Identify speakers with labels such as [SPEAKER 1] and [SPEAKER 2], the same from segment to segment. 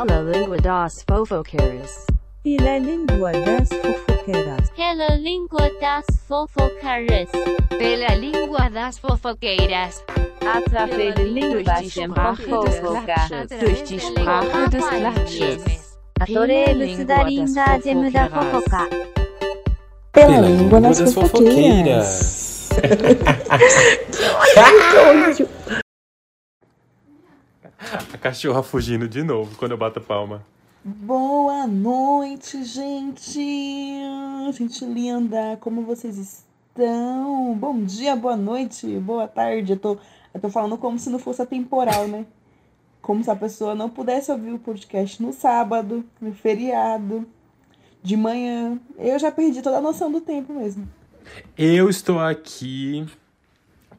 [SPEAKER 1] Hello Língua das Fofoqueiras.
[SPEAKER 2] Pela Língua das Fofoqueiras.
[SPEAKER 3] Pela Língua das Fofoqueiras.
[SPEAKER 4] Pela Língua das Fofoqueiras.
[SPEAKER 5] Através de Língua das Fofoqueiras.
[SPEAKER 4] Durch die Sprache des Klatsches.
[SPEAKER 3] Adorei elucidarinda de muda fofoca.
[SPEAKER 6] Pela Língua das Fofoqueiras. que ódio!
[SPEAKER 7] A cachorra fugindo de novo quando eu bato palma.
[SPEAKER 6] Boa noite, gente. Gente linda, como vocês estão? Bom dia, boa noite, boa tarde. Eu tô, eu tô falando como se não fosse atemporal, né? Como se a pessoa não pudesse ouvir o podcast no sábado, no feriado, de manhã. Eu já perdi toda a noção do tempo mesmo.
[SPEAKER 7] Eu estou aqui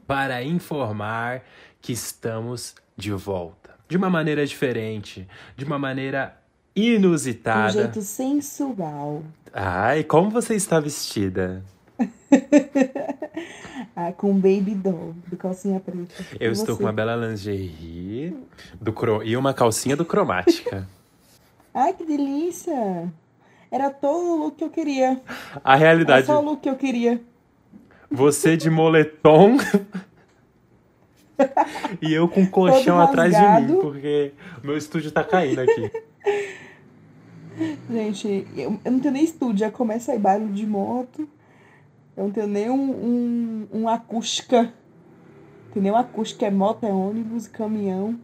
[SPEAKER 7] para informar que estamos de volta. De uma maneira diferente, de uma maneira
[SPEAKER 6] De um
[SPEAKER 7] inusitada.
[SPEAKER 6] jeito sensual.
[SPEAKER 7] Ai, como você está vestida?
[SPEAKER 6] Ah, com baby doll, de calcinha preta.
[SPEAKER 7] Eu
[SPEAKER 6] E
[SPEAKER 7] estou
[SPEAKER 6] você?
[SPEAKER 7] com uma bela lingerie do cro... e uma calcinha do cromática.
[SPEAKER 6] Ai, que delícia! Era todo o look que eu queria.
[SPEAKER 7] A
[SPEAKER 6] Era
[SPEAKER 7] realidade,
[SPEAKER 6] só o look que eu queria.
[SPEAKER 7] você de moletom e eu com um colchão atrás de mim, porque meu estúdio tá caindo aqui.
[SPEAKER 6] Gente, eu, eu não tenho nem estúdio, já começa aí barulho de moto. Eu não tenho nem um, um, um acústica. Não tenho nem um acústica, é moto, é ônibus, caminhão.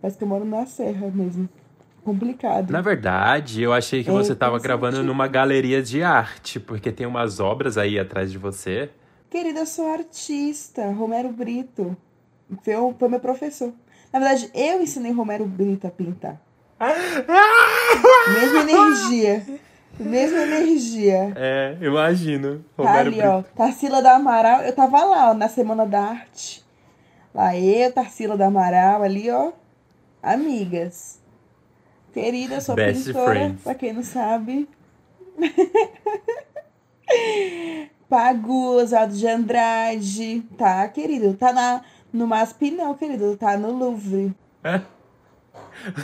[SPEAKER 6] Parece que eu moro na serra mesmo. Complicado.
[SPEAKER 7] Na verdade, eu achei que
[SPEAKER 6] É,
[SPEAKER 7] você tava gravando numa galeria de arte, porque tem umas obras aí atrás de você.
[SPEAKER 6] Querida, eu sou artista, Romero Brito. Foi, o- foi meu professor. Na verdade, eu ensinei Romero Brito a pintar. Mesma energia. Mesma energia.
[SPEAKER 7] É, imagino.
[SPEAKER 6] Tá
[SPEAKER 7] Romero
[SPEAKER 6] ali,
[SPEAKER 7] Brito.
[SPEAKER 6] ó. Tarsila da Amaral. Eu tava lá, ó, na Semana da Arte. Lá eu, Tarsila da Amaral, ali, ó. Amigas. Querida, eu sou
[SPEAKER 7] Best
[SPEAKER 6] pintora,
[SPEAKER 7] friends.
[SPEAKER 6] pra quem não sabe. Pagu, Oswaldo de Andrade. Tá, querido? Tá na, no MASP, não, querido. Tá no Louvre.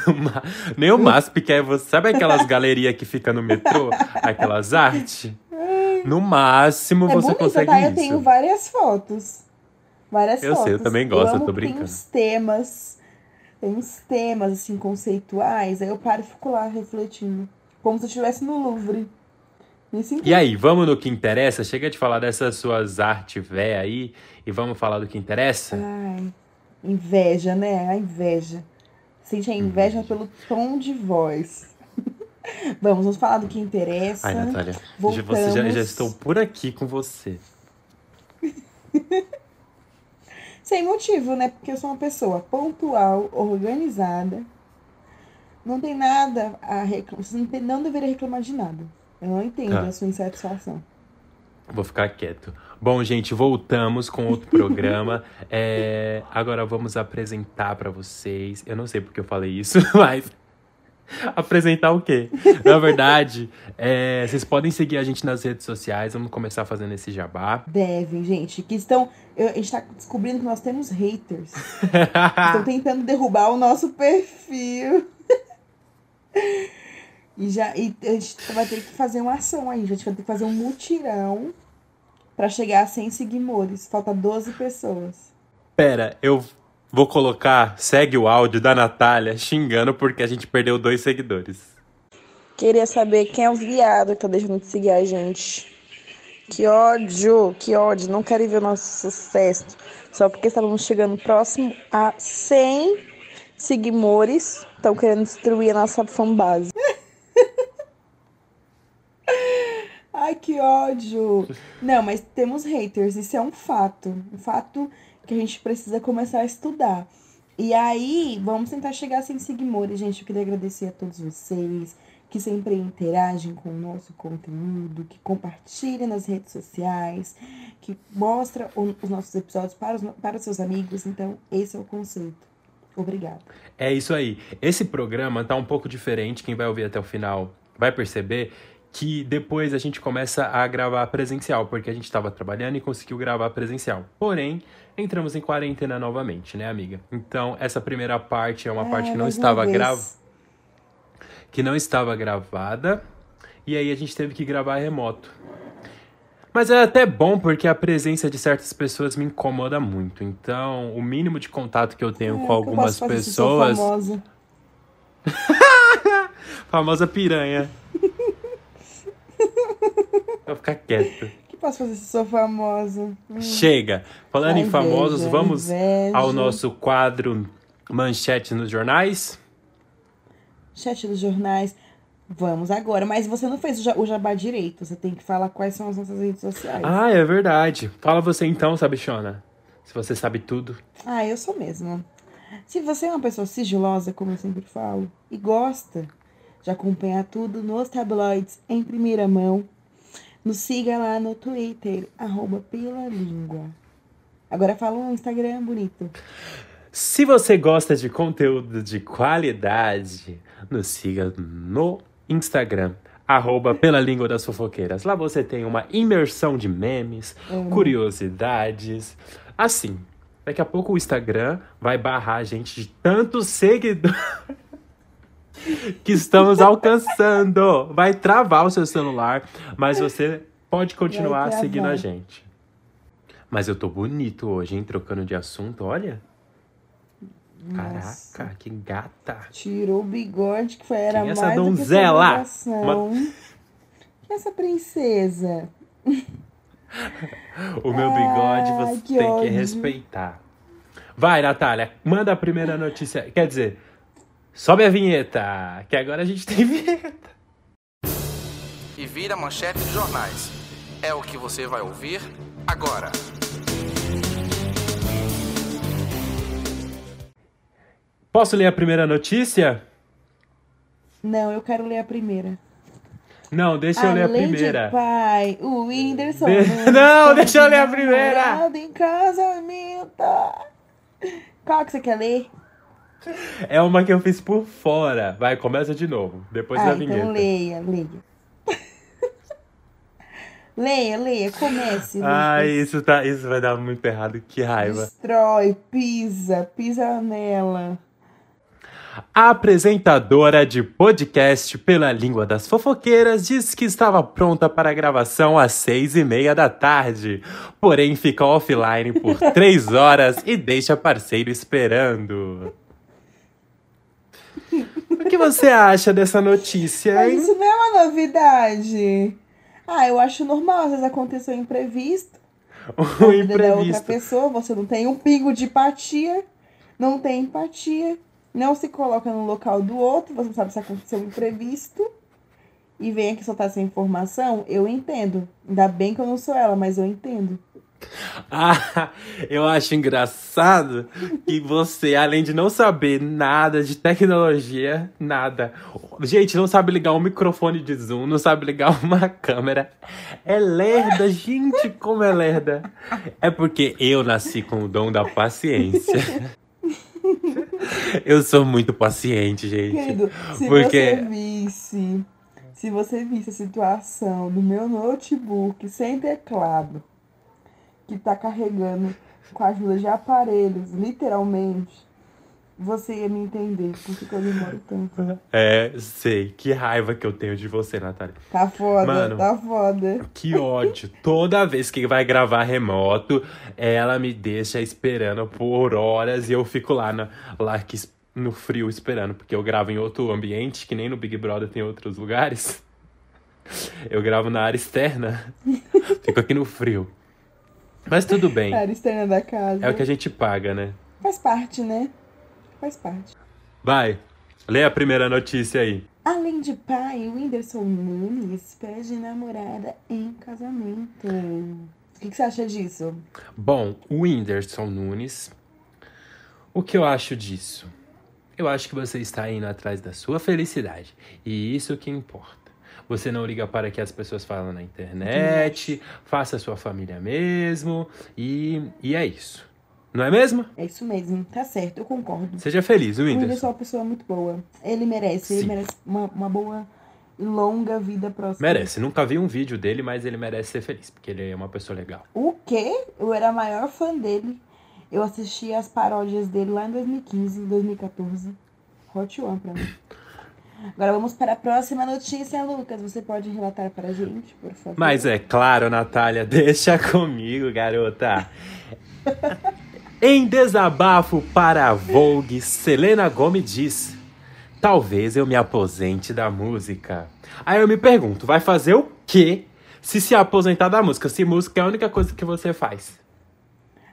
[SPEAKER 7] Ma- Nem o MASP quer você. Sabe aquelas galerias que fica no metrô? Aquelas artes? No máximo
[SPEAKER 6] É
[SPEAKER 7] você
[SPEAKER 6] bonita,
[SPEAKER 7] consegue
[SPEAKER 6] tá? Eu
[SPEAKER 7] isso.
[SPEAKER 6] tenho várias fotos. Várias
[SPEAKER 7] Eu
[SPEAKER 6] fotos.
[SPEAKER 7] sei, eu também gosto, eu
[SPEAKER 6] amo,
[SPEAKER 7] tô
[SPEAKER 6] Tem
[SPEAKER 7] brincando.
[SPEAKER 6] uns temas, tem uns temas, assim, conceituais. Aí eu paro e fico lá refletindo. Como se eu estivesse no Louvre.
[SPEAKER 7] E aí, vamos no que interessa? Chega de falar dessas suas artes véia aí e vamos falar do que interessa?
[SPEAKER 6] Ai, inveja, né? A inveja. Sente a inveja pelo tom de voz. vamos, vamos falar do que interessa.
[SPEAKER 7] Ai, Natália, já-
[SPEAKER 6] voltamos.
[SPEAKER 7] você já, já estou por aqui com você.
[SPEAKER 6] Sem motivo, né? Porque eu sou uma pessoa pontual, organizada. Não tem nada a reclamar. Você não, tem, não deveria reclamar de nada. Eu não entendo
[SPEAKER 7] Tá.
[SPEAKER 6] a sua insatisfação.
[SPEAKER 7] Vou ficar quieto. Bom, gente, voltamos com outro programa. É, agora vamos apresentar pra vocês. Eu não sei porque eu falei isso, mas. Apresentar o quê? Na verdade, é, vocês podem seguir a gente nas redes sociais. Vamos começar fazendo esse jabá.
[SPEAKER 6] Devem, gente. Que estão. eu- a gente tá descobrindo que nós temos haters. Estão tentando derrubar o nosso perfil. E já e a gente vai ter que fazer uma ação aí. A gente vai ter que fazer um mutirão pra chegar a 100 seguidores. Falta 12 pessoas.
[SPEAKER 7] Pera, eu vou colocar. Segue o áudio da Natália xingando porque a gente perdeu dois seguidores.
[SPEAKER 6] Queria saber quem é o viado que tá deixando de seguir a gente. Que ódio, que ódio. Não quero ver o nosso sucesso. Só porque estávamos chegando próximo a 100 seguidores. Estão querendo destruir a nossa fanbase. Ai, que ódio. Não, mas temos haters. Isso é um fato. Um fato que a gente precisa começar a estudar. E aí, vamos tentar chegar 100 seguidores, gente. Eu queria agradecer a todos vocês que sempre interagem com o nosso conteúdo, que compartilham nas redes sociais, que mostra os nossos episódios para os, para os seus amigos. Então, esse é o conceito. Obrigada.
[SPEAKER 7] É isso aí. Esse programa tá um pouco diferente. Quem vai ouvir até o final vai perceber que depois a gente começa a gravar presencial, porque a gente estava trabalhando e conseguiu gravar presencial. Porém, entramos em quarentena novamente, né, amiga? Então, essa primeira parte é uma parte que não estava
[SPEAKER 6] vez.
[SPEAKER 7] gravada. que não estava gravada. E aí a gente teve que gravar remoto. Mas é até bom porque a presença de certas pessoas me incomoda muito. Então, o mínimo de contato que eu tenho
[SPEAKER 6] É,
[SPEAKER 7] com algumas pessoas.
[SPEAKER 6] famosa.
[SPEAKER 7] Famosa piranha. Vou ficar quieto.
[SPEAKER 6] O que posso fazer se sou famosa? Hum,
[SPEAKER 7] Chega. Falando em
[SPEAKER 6] inveja,
[SPEAKER 7] famosos, vamos
[SPEAKER 6] inveja.
[SPEAKER 7] ao nosso quadro Manchete nos Jornais.
[SPEAKER 6] Chat dos jornais. Vamos agora. Mas você não fez o jabá direito. Você tem que falar quais são as nossas redes sociais.
[SPEAKER 7] Ah, é verdade. Fala você então, Sabichona. Se você sabe tudo.
[SPEAKER 6] Ah, eu sou mesmo. Se você é uma pessoa sigilosa, como eu sempre falo, e gosta de acompanhar tudo nos tabloides em primeira mão, nos siga lá no Twitter, arroba pela língua. Agora fala um Instagram bonito.
[SPEAKER 7] Se você gosta de conteúdo de qualidade, nos siga no Instagram, arroba pela língua das fofoqueiras. Lá você tem uma imersão de memes, curiosidades. Assim, daqui a pouco o Instagram vai barrar a gente de tantos seguidores que estamos alcançando. Vai travar o seu celular, mas você pode continuar seguindo a gente. Mas eu tô bonito hoje, hein? Trocando de assunto, olha.
[SPEAKER 6] Nossa.
[SPEAKER 7] Caraca, que gata.
[SPEAKER 6] Tirou o bigode, que foi, era
[SPEAKER 7] Quem é essa
[SPEAKER 6] mais do que
[SPEAKER 7] donzela?
[SPEAKER 6] obrigação. Quem é essa princesa?
[SPEAKER 7] O meu bigode você
[SPEAKER 6] que
[SPEAKER 7] tem que
[SPEAKER 6] ódio.
[SPEAKER 7] respeitar. Vai, Natália, manda a primeira notícia. Quer dizer, sobe a vinheta, que agora a gente tem vinheta.
[SPEAKER 8] e vira manchete de jornais. É o que você vai ouvir agora.
[SPEAKER 7] Posso ler a primeira notícia?
[SPEAKER 6] Não, eu quero ler a primeira.
[SPEAKER 7] Não, deixa eu ler a
[SPEAKER 6] Além
[SPEAKER 7] primeira.
[SPEAKER 6] de pai, o Whindersson.
[SPEAKER 7] De- Não, deixa eu ler a primeira.
[SPEAKER 6] em casamento. Qual que você quer ler?
[SPEAKER 7] É uma que eu fiz por fora. Vai, começa de novo. Depois da
[SPEAKER 6] ah,
[SPEAKER 7] vinheta.
[SPEAKER 6] então leia, leia. leia, leia, comece.
[SPEAKER 7] Ai,
[SPEAKER 6] Lucas.
[SPEAKER 7] isso, tá, isso vai dar muito errado. Que raiva.
[SPEAKER 6] Destrói, pisa, pisa nela.
[SPEAKER 7] A apresentadora de podcast pela língua das fofoqueiras disse que estava pronta para a gravação às seis e meia da tarde, porém fica offline por três horas e deixa parceiro esperando. O que você acha dessa notícia,
[SPEAKER 6] Mas
[SPEAKER 7] hein?
[SPEAKER 6] isso não é uma novidade. Ah, eu acho normal, às vezes aconteceu um imprevisto.
[SPEAKER 7] O
[SPEAKER 6] na vida da outra
[SPEAKER 7] imprevisto.
[SPEAKER 6] pessoa, você não tem um pingo de empatia, não tem empatia, não se coloca no local do outro, você não sabe se aconteceu um imprevisto e vem aqui soltar essa informação, eu entendo. Ainda bem que eu não sou ela, mas eu entendo.
[SPEAKER 7] Ah, eu acho engraçado que você, além de não saber nada de tecnologia, nada. Gente, não sabe ligar um microfone de zoom, não sabe ligar uma câmera. É lerda, gente, como é lerda. É porque eu nasci com o dom da paciência. Eu sou muito paciente, gente.
[SPEAKER 6] Querido, se
[SPEAKER 7] Porque-
[SPEAKER 6] você visse, se você visse a situação do meu notebook sem teclado, que tá carregando com a ajuda de aparelhos, literalmente, você ia me entender porque que eu demoro tanto.
[SPEAKER 7] É, sei. Que raiva que eu tenho de você, Natália.
[SPEAKER 6] Tá foda,
[SPEAKER 7] Mano.
[SPEAKER 6] tá foda.
[SPEAKER 7] Que ódio. Toda vez que vai gravar remoto, ela me deixa esperando por horas e eu fico lá, na, lá que, no frio esperando, porque eu gravo em outro ambiente, que nem no Big Brother tem outros lugares. Eu gravo na área externa. Fico aqui no frio. Mas tudo bem.
[SPEAKER 6] Área externa da casa.
[SPEAKER 7] É o que a gente paga, né?
[SPEAKER 6] Faz parte, né? Faz parte.
[SPEAKER 7] Vai. Lê a primeira notícia aí.
[SPEAKER 6] Além de pai, o Whindersson Nunes pede namorada em casamento. O que, que você acha disso?
[SPEAKER 7] Bom, o Whindersson Nunes. O que eu acho disso? Eu acho que você está indo atrás da sua felicidade. E isso que importa. Você não liga para o que as pessoas falam na internet, faça a sua família mesmo, e, e é isso. Não é mesmo?
[SPEAKER 6] É isso mesmo, tá certo, eu concordo.
[SPEAKER 7] Seja feliz,
[SPEAKER 6] O Whindersson é
[SPEAKER 7] Whindersson.
[SPEAKER 6] uma pessoa muito boa. Ele merece, ele
[SPEAKER 7] Sim.
[SPEAKER 6] merece uma, uma boa e longa vida próxima.
[SPEAKER 7] Merece. Nunca vi um vídeo dele, mas ele merece ser feliz, porque ele é uma pessoa legal.
[SPEAKER 6] O quê? Eu era a maior fã dele. Eu assisti as paródias dele lá em 2015, 2014. Hot One pra mim. Agora vamos para a próxima notícia, Lucas. Você pode relatar para a gente, por favor?
[SPEAKER 7] Mas é claro, Natália, deixa comigo, garota. em desabafo para a Vogue, Selena Gomez diz: Talvez eu me aposente da música. Aí eu me pergunto, vai fazer o quê se se aposentar da música? Se música é a única coisa que você faz.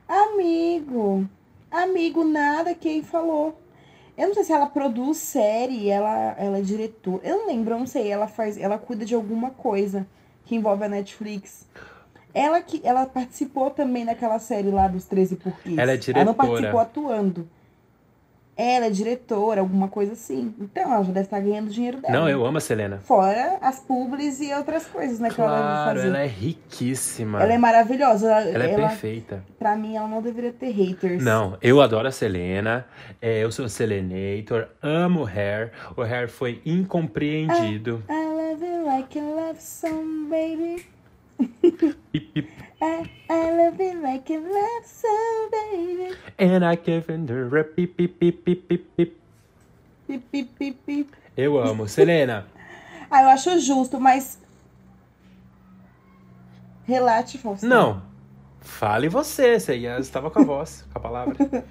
[SPEAKER 6] Amigo, amigo, nada quem falou. Eu não sei se ela produz série, ela, ela é diretora. Eu não lembro, eu não sei. Ela faz, ela cuida de alguma coisa que envolve a Netflix. Ela que ela participou também naquela série lá dos 13 porquês.
[SPEAKER 7] Ela é
[SPEAKER 6] Ela não
[SPEAKER 7] diretora.
[SPEAKER 6] participou atuando. Ela é diretora, alguma coisa assim. Então ela já deve estar ganhando dinheiro dela.
[SPEAKER 7] Não, eu amo a Selena.
[SPEAKER 6] Fora as publis e outras coisas, né, que ela deve
[SPEAKER 7] Claro,
[SPEAKER 6] fazer.
[SPEAKER 7] ela é riquíssima.
[SPEAKER 6] Ela é maravilhosa. Ela,
[SPEAKER 7] Ela é
[SPEAKER 6] ela-
[SPEAKER 7] perfeita.
[SPEAKER 6] pra mim, ela não deveria ter haters.
[SPEAKER 7] Não, eu adoro a Selena. é, eu sou Selenator, amo o Hair. O Hair foi incompreendido.
[SPEAKER 6] I love you like a love song, baby.
[SPEAKER 7] Pip, pip.
[SPEAKER 6] I, I love you like a love song, baby.
[SPEAKER 7] And I give in the rap, pip, pip, pip, pip, pip, pip.
[SPEAKER 6] Pip, pip, pip, pip.
[SPEAKER 7] Eu amo. Selena,
[SPEAKER 6] Ah, eu acho justo, mas. Relate, Faustão.
[SPEAKER 7] não. Fale você, você estava com a voz, com a palavra.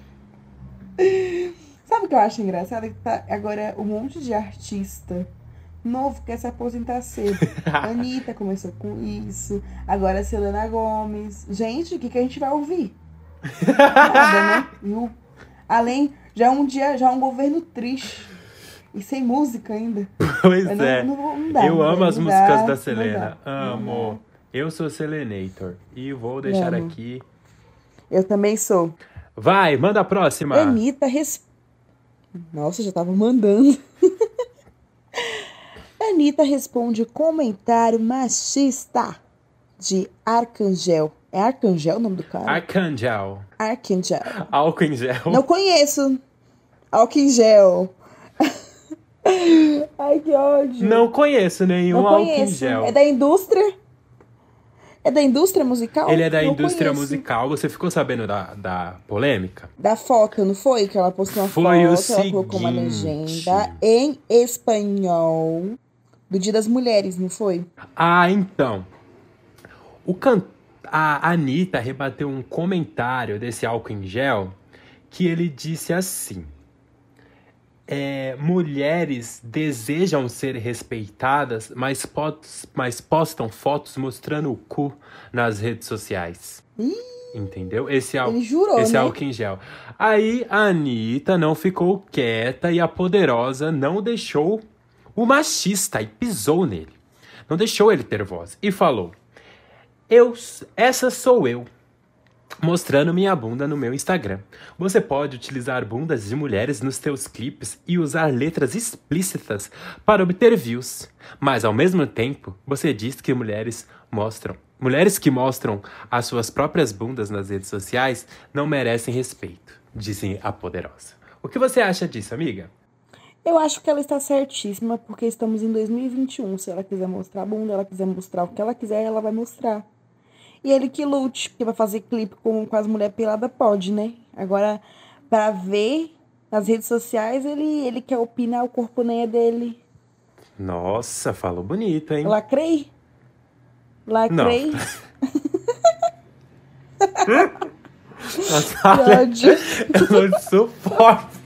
[SPEAKER 6] Sabe o que eu acho engraçado? Que tá agora um monte de artista novo quer se aposentar cedo. Anitta começou com isso. Agora a Selena Gomes. Gente, o que, que a gente vai ouvir? Nada, né? Além, já é um dia, já é um governo triste. E sem música ainda.
[SPEAKER 7] Pois
[SPEAKER 6] Eu não-
[SPEAKER 7] é.
[SPEAKER 6] não vou- não dá,
[SPEAKER 7] eu
[SPEAKER 6] não
[SPEAKER 7] amo as
[SPEAKER 6] não
[SPEAKER 7] músicas
[SPEAKER 6] dá,
[SPEAKER 7] da
[SPEAKER 6] não
[SPEAKER 7] Selena.
[SPEAKER 6] não
[SPEAKER 7] Amo. Eu sou Selenator. E vou deixar
[SPEAKER 6] Amo.
[SPEAKER 7] aqui.
[SPEAKER 6] Eu também sou.
[SPEAKER 7] Vai, manda a próxima.
[SPEAKER 6] Anitta res... Nossa, já tava mandando. Anitta responde comentário machista de Arcangel. É Arcangel o nome do cara?
[SPEAKER 7] Arcangel.
[SPEAKER 6] Arcangel.
[SPEAKER 7] Álcool em gel.
[SPEAKER 6] Não conheço. Álcool em gel. Ai, que ódio.
[SPEAKER 7] Não conheço nenhum
[SPEAKER 6] Não
[SPEAKER 7] álcool em gel.
[SPEAKER 6] É da indústria? É da indústria musical?
[SPEAKER 7] Ele é da
[SPEAKER 6] Não
[SPEAKER 7] indústria
[SPEAKER 6] conheço.
[SPEAKER 7] musical. Você ficou sabendo da, da polêmica?
[SPEAKER 6] Da foto, não foi? Que ela postou uma
[SPEAKER 7] Foi o
[SPEAKER 6] foto, ela colocou uma
[SPEAKER 7] seguinte.
[SPEAKER 6] legenda em espanhol do Dia das Mulheres, não foi?
[SPEAKER 7] Ah, então. O can... A Anitta rebateu um comentário desse álcool em gel que ele disse assim. é, mulheres desejam ser respeitadas, mas, mas postam fotos mostrando o cu nas redes sociais. Entendeu? Esse,
[SPEAKER 6] Ele jurou,
[SPEAKER 7] esse
[SPEAKER 6] né?
[SPEAKER 7] álcool em gel. Aí a Anitta não ficou quieta e a poderosa não deixou o machista e pisou nele. Não deixou ele ter voz. E falou: Eu, essa sou eu. Mostrando minha bunda no meu Instagram. Você pode utilizar bundas de mulheres nos seus clipes e usar letras explícitas para obter views. Mas ao mesmo tempo, você diz que mulheres mostram. Mulheres que mostram as suas próprias bundas nas redes sociais não merecem respeito, dizem a poderosa. O que você acha disso, amiga?
[SPEAKER 6] Eu acho que ela está certíssima, porque estamos em 2021. Se ela quiser mostrar a bunda, ela quiser mostrar o que ela quiser, ela vai mostrar. E ele que lute, porque vai fazer clipe com, com as mulheres peladas, pode, né? Agora, pra ver nas redes sociais, ele, ele quer opinar, o corpo nem é dele.
[SPEAKER 7] Nossa, falou bonito, hein?
[SPEAKER 6] Lacrei? Lacrei?
[SPEAKER 7] Nossa,
[SPEAKER 6] Que ódio.
[SPEAKER 7] eu não suporto.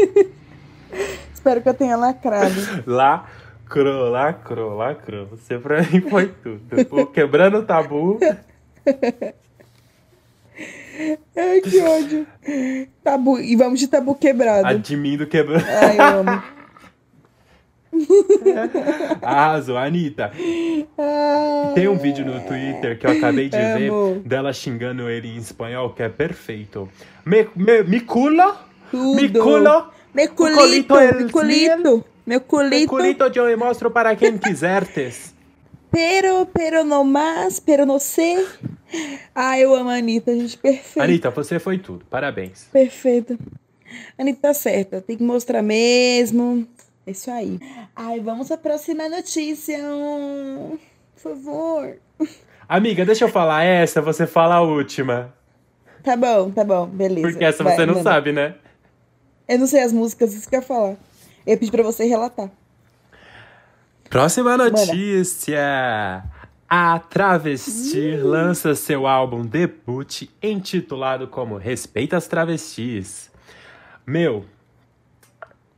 [SPEAKER 6] Espero que eu tenha lacrado.
[SPEAKER 7] Lacrou, lacrou, lacrou. Você pra mim foi tudo. O quebrando o tabu.
[SPEAKER 6] Ai, que ódio. Tabu. E vamos de tabu quebrado.
[SPEAKER 7] Admindo quebrando.
[SPEAKER 6] Ai, eu amo.
[SPEAKER 7] Arrasou, Anitta.
[SPEAKER 6] Ai,
[SPEAKER 7] Tem um vídeo no Twitter que eu acabei de
[SPEAKER 6] Amo.
[SPEAKER 7] ver dela xingando ele em espanhol, que é perfeito. Me, me, mi culo, mi
[SPEAKER 6] Tudo.
[SPEAKER 7] culo,
[SPEAKER 6] Meu
[SPEAKER 7] culito
[SPEAKER 6] culito,
[SPEAKER 7] é
[SPEAKER 6] meu culito. Meu culito.
[SPEAKER 7] culito eu mostro para quem quisertes.
[SPEAKER 6] Pero, pero no más, pero no sei. Ai, eu amo a Anitta, gente. Perfeita.
[SPEAKER 7] Anitta, você foi tudo. Parabéns.
[SPEAKER 6] Perfeita. Anitta tá certa. Tem que mostrar mesmo. É isso aí. Ai, vamos à próxima notícia. Por favor.
[SPEAKER 7] Amiga, deixa eu falar essa, você fala a última.
[SPEAKER 6] Tá bom, tá bom. Beleza.
[SPEAKER 7] Porque essa
[SPEAKER 6] Vai,
[SPEAKER 7] você não
[SPEAKER 6] manda.
[SPEAKER 7] sabe, né?
[SPEAKER 6] Eu não sei as músicas, isso que eu ia falar. Eu ia pedir pra você relatar.
[SPEAKER 7] Próxima notícia. A Travesti lança seu álbum debut intitulado como Respeita as Travestis. Meu,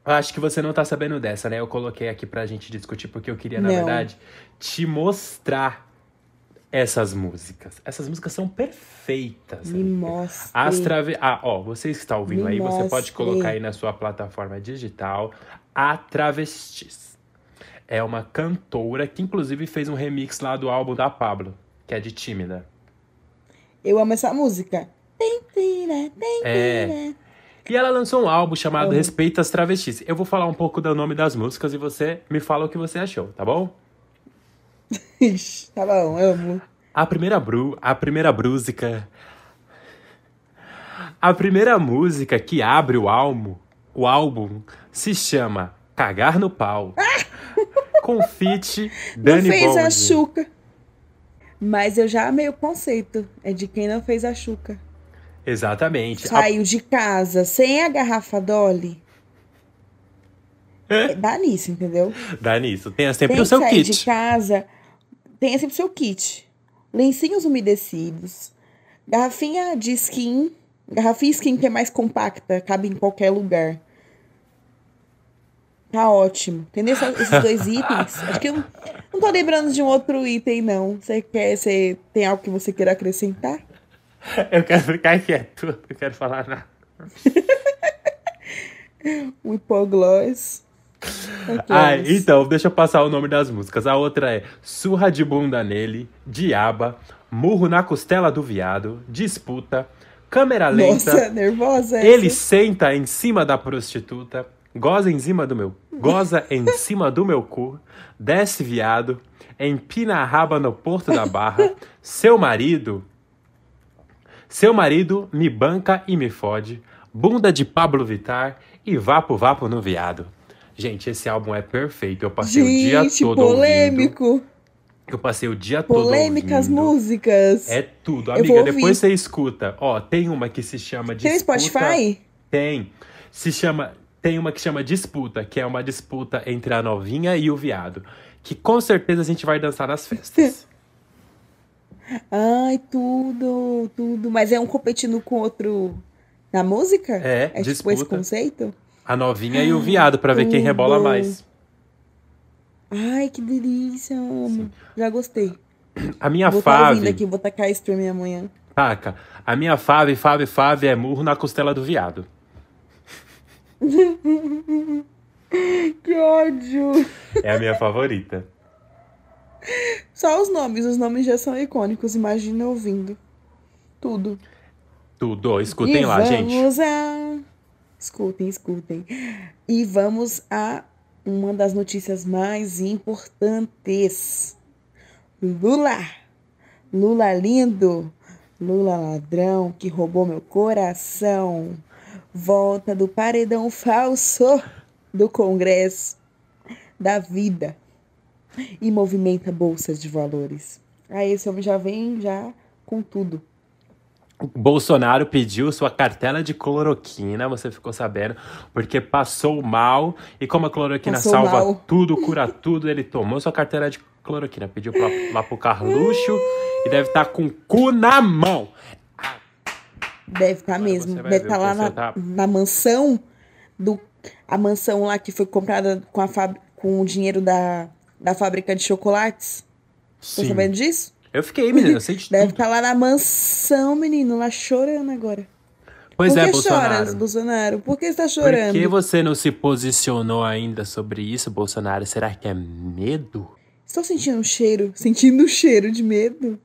[SPEAKER 7] eu acho que você não tá sabendo dessa, né? Eu coloquei aqui pra gente discutir porque eu queria, na
[SPEAKER 6] Não.
[SPEAKER 7] verdade, te mostrar essas músicas. Essas músicas são perfeitas.
[SPEAKER 6] Me mostre.
[SPEAKER 7] As trave... Ah, ó, vocês que estão ouvindo
[SPEAKER 6] Me
[SPEAKER 7] aí, você pode
[SPEAKER 6] mostre.
[SPEAKER 7] colocar aí na sua plataforma digital A Travestis. É uma cantora que inclusive fez um remix lá do álbum da Pablo, que é de Tímida.
[SPEAKER 6] Eu amo essa música. Tem, tira, tem,
[SPEAKER 7] É. E ela lançou um álbum chamado. Respeita as Travestis. Eu vou falar um pouco do nome das músicas e você me fala o que você achou, tá bom?
[SPEAKER 6] Ixi, tá bom, amo.
[SPEAKER 7] A primeira bru, a primeira música. A primeira música que abre o álbum, o álbum se chama Cagar no Pau. feat
[SPEAKER 6] Não
[SPEAKER 7] Dani
[SPEAKER 6] fez a
[SPEAKER 7] Bond.
[SPEAKER 6] Xuca. Mas eu já amei o conceito. É de quem não fez a Xuca.
[SPEAKER 7] Exatamente. A-
[SPEAKER 6] Saiu de casa sem a garrafa Dolly.
[SPEAKER 7] É.
[SPEAKER 6] Dá nisso, entendeu?
[SPEAKER 7] Dá nisso. Tenha sempre
[SPEAKER 6] Tem
[SPEAKER 7] o seu kit.
[SPEAKER 6] de casa. Tenha sempre o seu kit. Lencinhos umedecidos. Garrafinha de skin. Garrafinha skin que é mais compacta. Cabe em qualquer lugar. Tá ótimo. Entendeu? Esses dois itens. Acho que eu não- não tô lembrando de um outro item, não. Você quer. Você tem algo que você queira acrescentar?
[SPEAKER 7] Eu quero ficar quieto. Não quero falar nada.
[SPEAKER 6] O hipogloss.
[SPEAKER 7] Ah, então, deixa eu passar o nome das músicas. A outra é Surra de Bunda Nele, Diaba, Murro na Costela do Viado, Disputa, Câmera Lenta,
[SPEAKER 6] Nossa, nervosa essa.
[SPEAKER 7] Ele senta em cima da prostituta, goza em cima do meu, goza em cima do meu cu, desce viado, empina a raba no porto da barra, seu marido, seu marido me banca e me fode, bunda de Pablo Vittar e vapo vapo no viado. Gente, esse álbum é perfeito. Eu passei o dia
[SPEAKER 6] Gente,
[SPEAKER 7] todo ouvindo.
[SPEAKER 6] polêmico.
[SPEAKER 7] Eu passei o dia todo
[SPEAKER 6] Polêmicas
[SPEAKER 7] ouvindo.
[SPEAKER 6] músicas.
[SPEAKER 7] É tudo. Amiga, depois você escuta. Ó, tem uma que se chama
[SPEAKER 6] Tem
[SPEAKER 7] Disputa...
[SPEAKER 6] Spotify?
[SPEAKER 7] Tem. Se chama. Tem uma que chama Disputa, que é uma disputa entre a novinha e o viado. Que com certeza a gente vai dançar nas festas.
[SPEAKER 6] Ai, tudo, tudo. Mas é um competindo com o outro na música?
[SPEAKER 7] É,
[SPEAKER 6] É tipo
[SPEAKER 7] disputa.
[SPEAKER 6] esse conceito?
[SPEAKER 7] A novinha e o viado, pra ver quem rebola mais.
[SPEAKER 6] Ai, que delícia, amo. Já gostei.
[SPEAKER 7] A minha
[SPEAKER 6] vou ouvindo
[SPEAKER 7] fave.
[SPEAKER 6] aqui, vou tacar streaming amanhã.
[SPEAKER 7] Taca. A minha fave, fave, fave é murro na costela do viado.
[SPEAKER 6] Que ódio!
[SPEAKER 7] É a minha favorita.
[SPEAKER 6] Só os nomes, os nomes já são icônicos, imagina ouvindo. Tudo.
[SPEAKER 7] Tudo. Escutem
[SPEAKER 6] e
[SPEAKER 7] lá, gente.
[SPEAKER 6] vamos a... Escutem, escutem. E vamos a uma das notícias mais importantes. Lula. Lula lindo. Lula ladrão que roubou meu coração. Volta do paredão falso do Congresso da vida. E movimenta bolsas de valores. Aí esse homem já vem já com tudo.
[SPEAKER 7] Bolsonaro pediu sua cartela de cloroquina, você ficou sabendo, porque passou mal. E como a cloroquina
[SPEAKER 6] Passou
[SPEAKER 7] salva
[SPEAKER 6] mal.
[SPEAKER 7] tudo, cura tudo, ele tomou sua cartela de cloroquina. Pediu pra, lá pro Carluxo e deve estar com o cu na mão.
[SPEAKER 6] Deve estar
[SPEAKER 7] Agora
[SPEAKER 6] mesmo. Deve estar
[SPEAKER 7] o
[SPEAKER 6] lá na,
[SPEAKER 7] tá-
[SPEAKER 6] na mansão do. A mansão lá que foi comprada com, a fab, com o dinheiro da, da fábrica de chocolates. Tá
[SPEAKER 7] Sim.
[SPEAKER 6] sabendo disso?
[SPEAKER 7] Eu fiquei, menina, eu sei de
[SPEAKER 6] Deve estar lá na mansão, menino, lá chorando agora.
[SPEAKER 7] Pois
[SPEAKER 6] Por
[SPEAKER 7] é,
[SPEAKER 6] que
[SPEAKER 7] Bolsonaro.
[SPEAKER 6] choras, Bolsonaro? Por que está
[SPEAKER 7] Por
[SPEAKER 6] chorando?
[SPEAKER 7] que você não se posicionou ainda sobre isso, Bolsonaro? Será que é medo?
[SPEAKER 6] Estou sentindo um cheiro. Sentindo um cheiro de medo.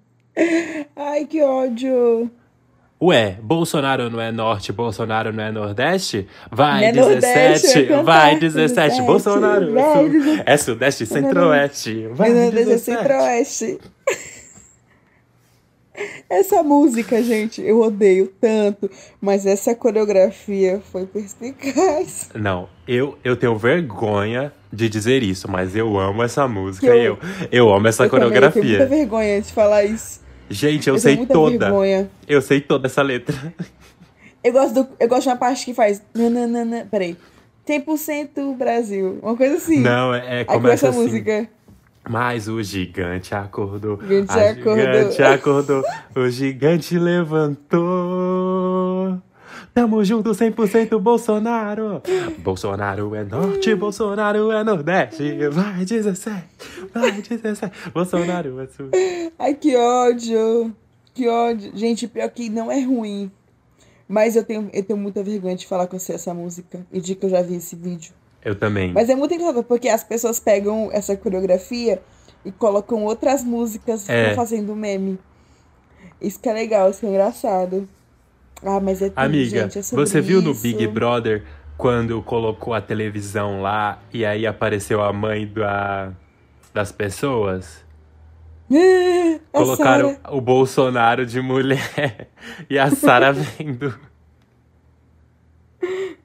[SPEAKER 6] Ai, que ódio.
[SPEAKER 7] Ué, Bolsonaro não é norte, Bolsonaro não é nordeste? Vai,
[SPEAKER 6] é nordeste,
[SPEAKER 7] 17,
[SPEAKER 6] eu ia cantar.
[SPEAKER 7] vai, 17,
[SPEAKER 6] 17,
[SPEAKER 7] Bolsonaro.
[SPEAKER 6] vai,
[SPEAKER 7] sul-
[SPEAKER 6] 17.
[SPEAKER 7] É sudeste e centro-oeste. Vai,
[SPEAKER 6] Meu Deus, é
[SPEAKER 7] 17.
[SPEAKER 6] centro-oeste. Essa música, gente, eu odeio tanto, mas essa coreografia foi perspicaz.
[SPEAKER 7] Não, eu, eu tenho vergonha de dizer isso, mas eu amo essa música.
[SPEAKER 6] Eu-
[SPEAKER 7] Eu, eu, amo essa
[SPEAKER 6] eu também tenho
[SPEAKER 7] coreografia.
[SPEAKER 6] muita vergonha de falar isso.
[SPEAKER 7] Gente, eu,
[SPEAKER 6] Eu
[SPEAKER 7] sei
[SPEAKER 6] tenho
[SPEAKER 7] toda.
[SPEAKER 6] vergonha.
[SPEAKER 7] Eu sei toda essa letra.
[SPEAKER 9] Eu gosto, do, eu gosto de uma parte que faz. Nananana, peraí. 100% Brasil. Uma coisa assim.
[SPEAKER 7] Não, é, é começa
[SPEAKER 9] começa a
[SPEAKER 7] assim.
[SPEAKER 9] música.
[SPEAKER 7] Mas o gigante acordou.
[SPEAKER 9] Gigante
[SPEAKER 7] a
[SPEAKER 9] acordou.
[SPEAKER 7] gigante acordou. O gigante levantou. Tamo junto 100% Bolsonaro. Bolsonaro é norte, Bolsonaro é nordeste. Vai 17, vai 17. Bolsonaro é sul.
[SPEAKER 9] Ai, que ódio. Que ódio. Gente, pior que não é ruim. Mas eu tenho, eu tenho muita vergonha de falar com você essa música. E de que eu já vi esse vídeo.
[SPEAKER 7] Eu também.
[SPEAKER 9] Mas é muito engraçado, porque as pessoas pegam essa coreografia e colocam outras músicas
[SPEAKER 7] É.
[SPEAKER 9] fazendo meme. Isso que é legal, isso que é engraçado. Ah, mas é tudo,
[SPEAKER 7] Amiga,
[SPEAKER 9] gente, é
[SPEAKER 7] você viu no
[SPEAKER 9] isso.
[SPEAKER 7] Big Brother quando colocou a televisão lá e aí apareceu a mãe da, das pessoas?
[SPEAKER 9] A
[SPEAKER 7] Colocaram
[SPEAKER 9] Sarah.
[SPEAKER 7] o Bolsonaro de mulher e a Sara vendo.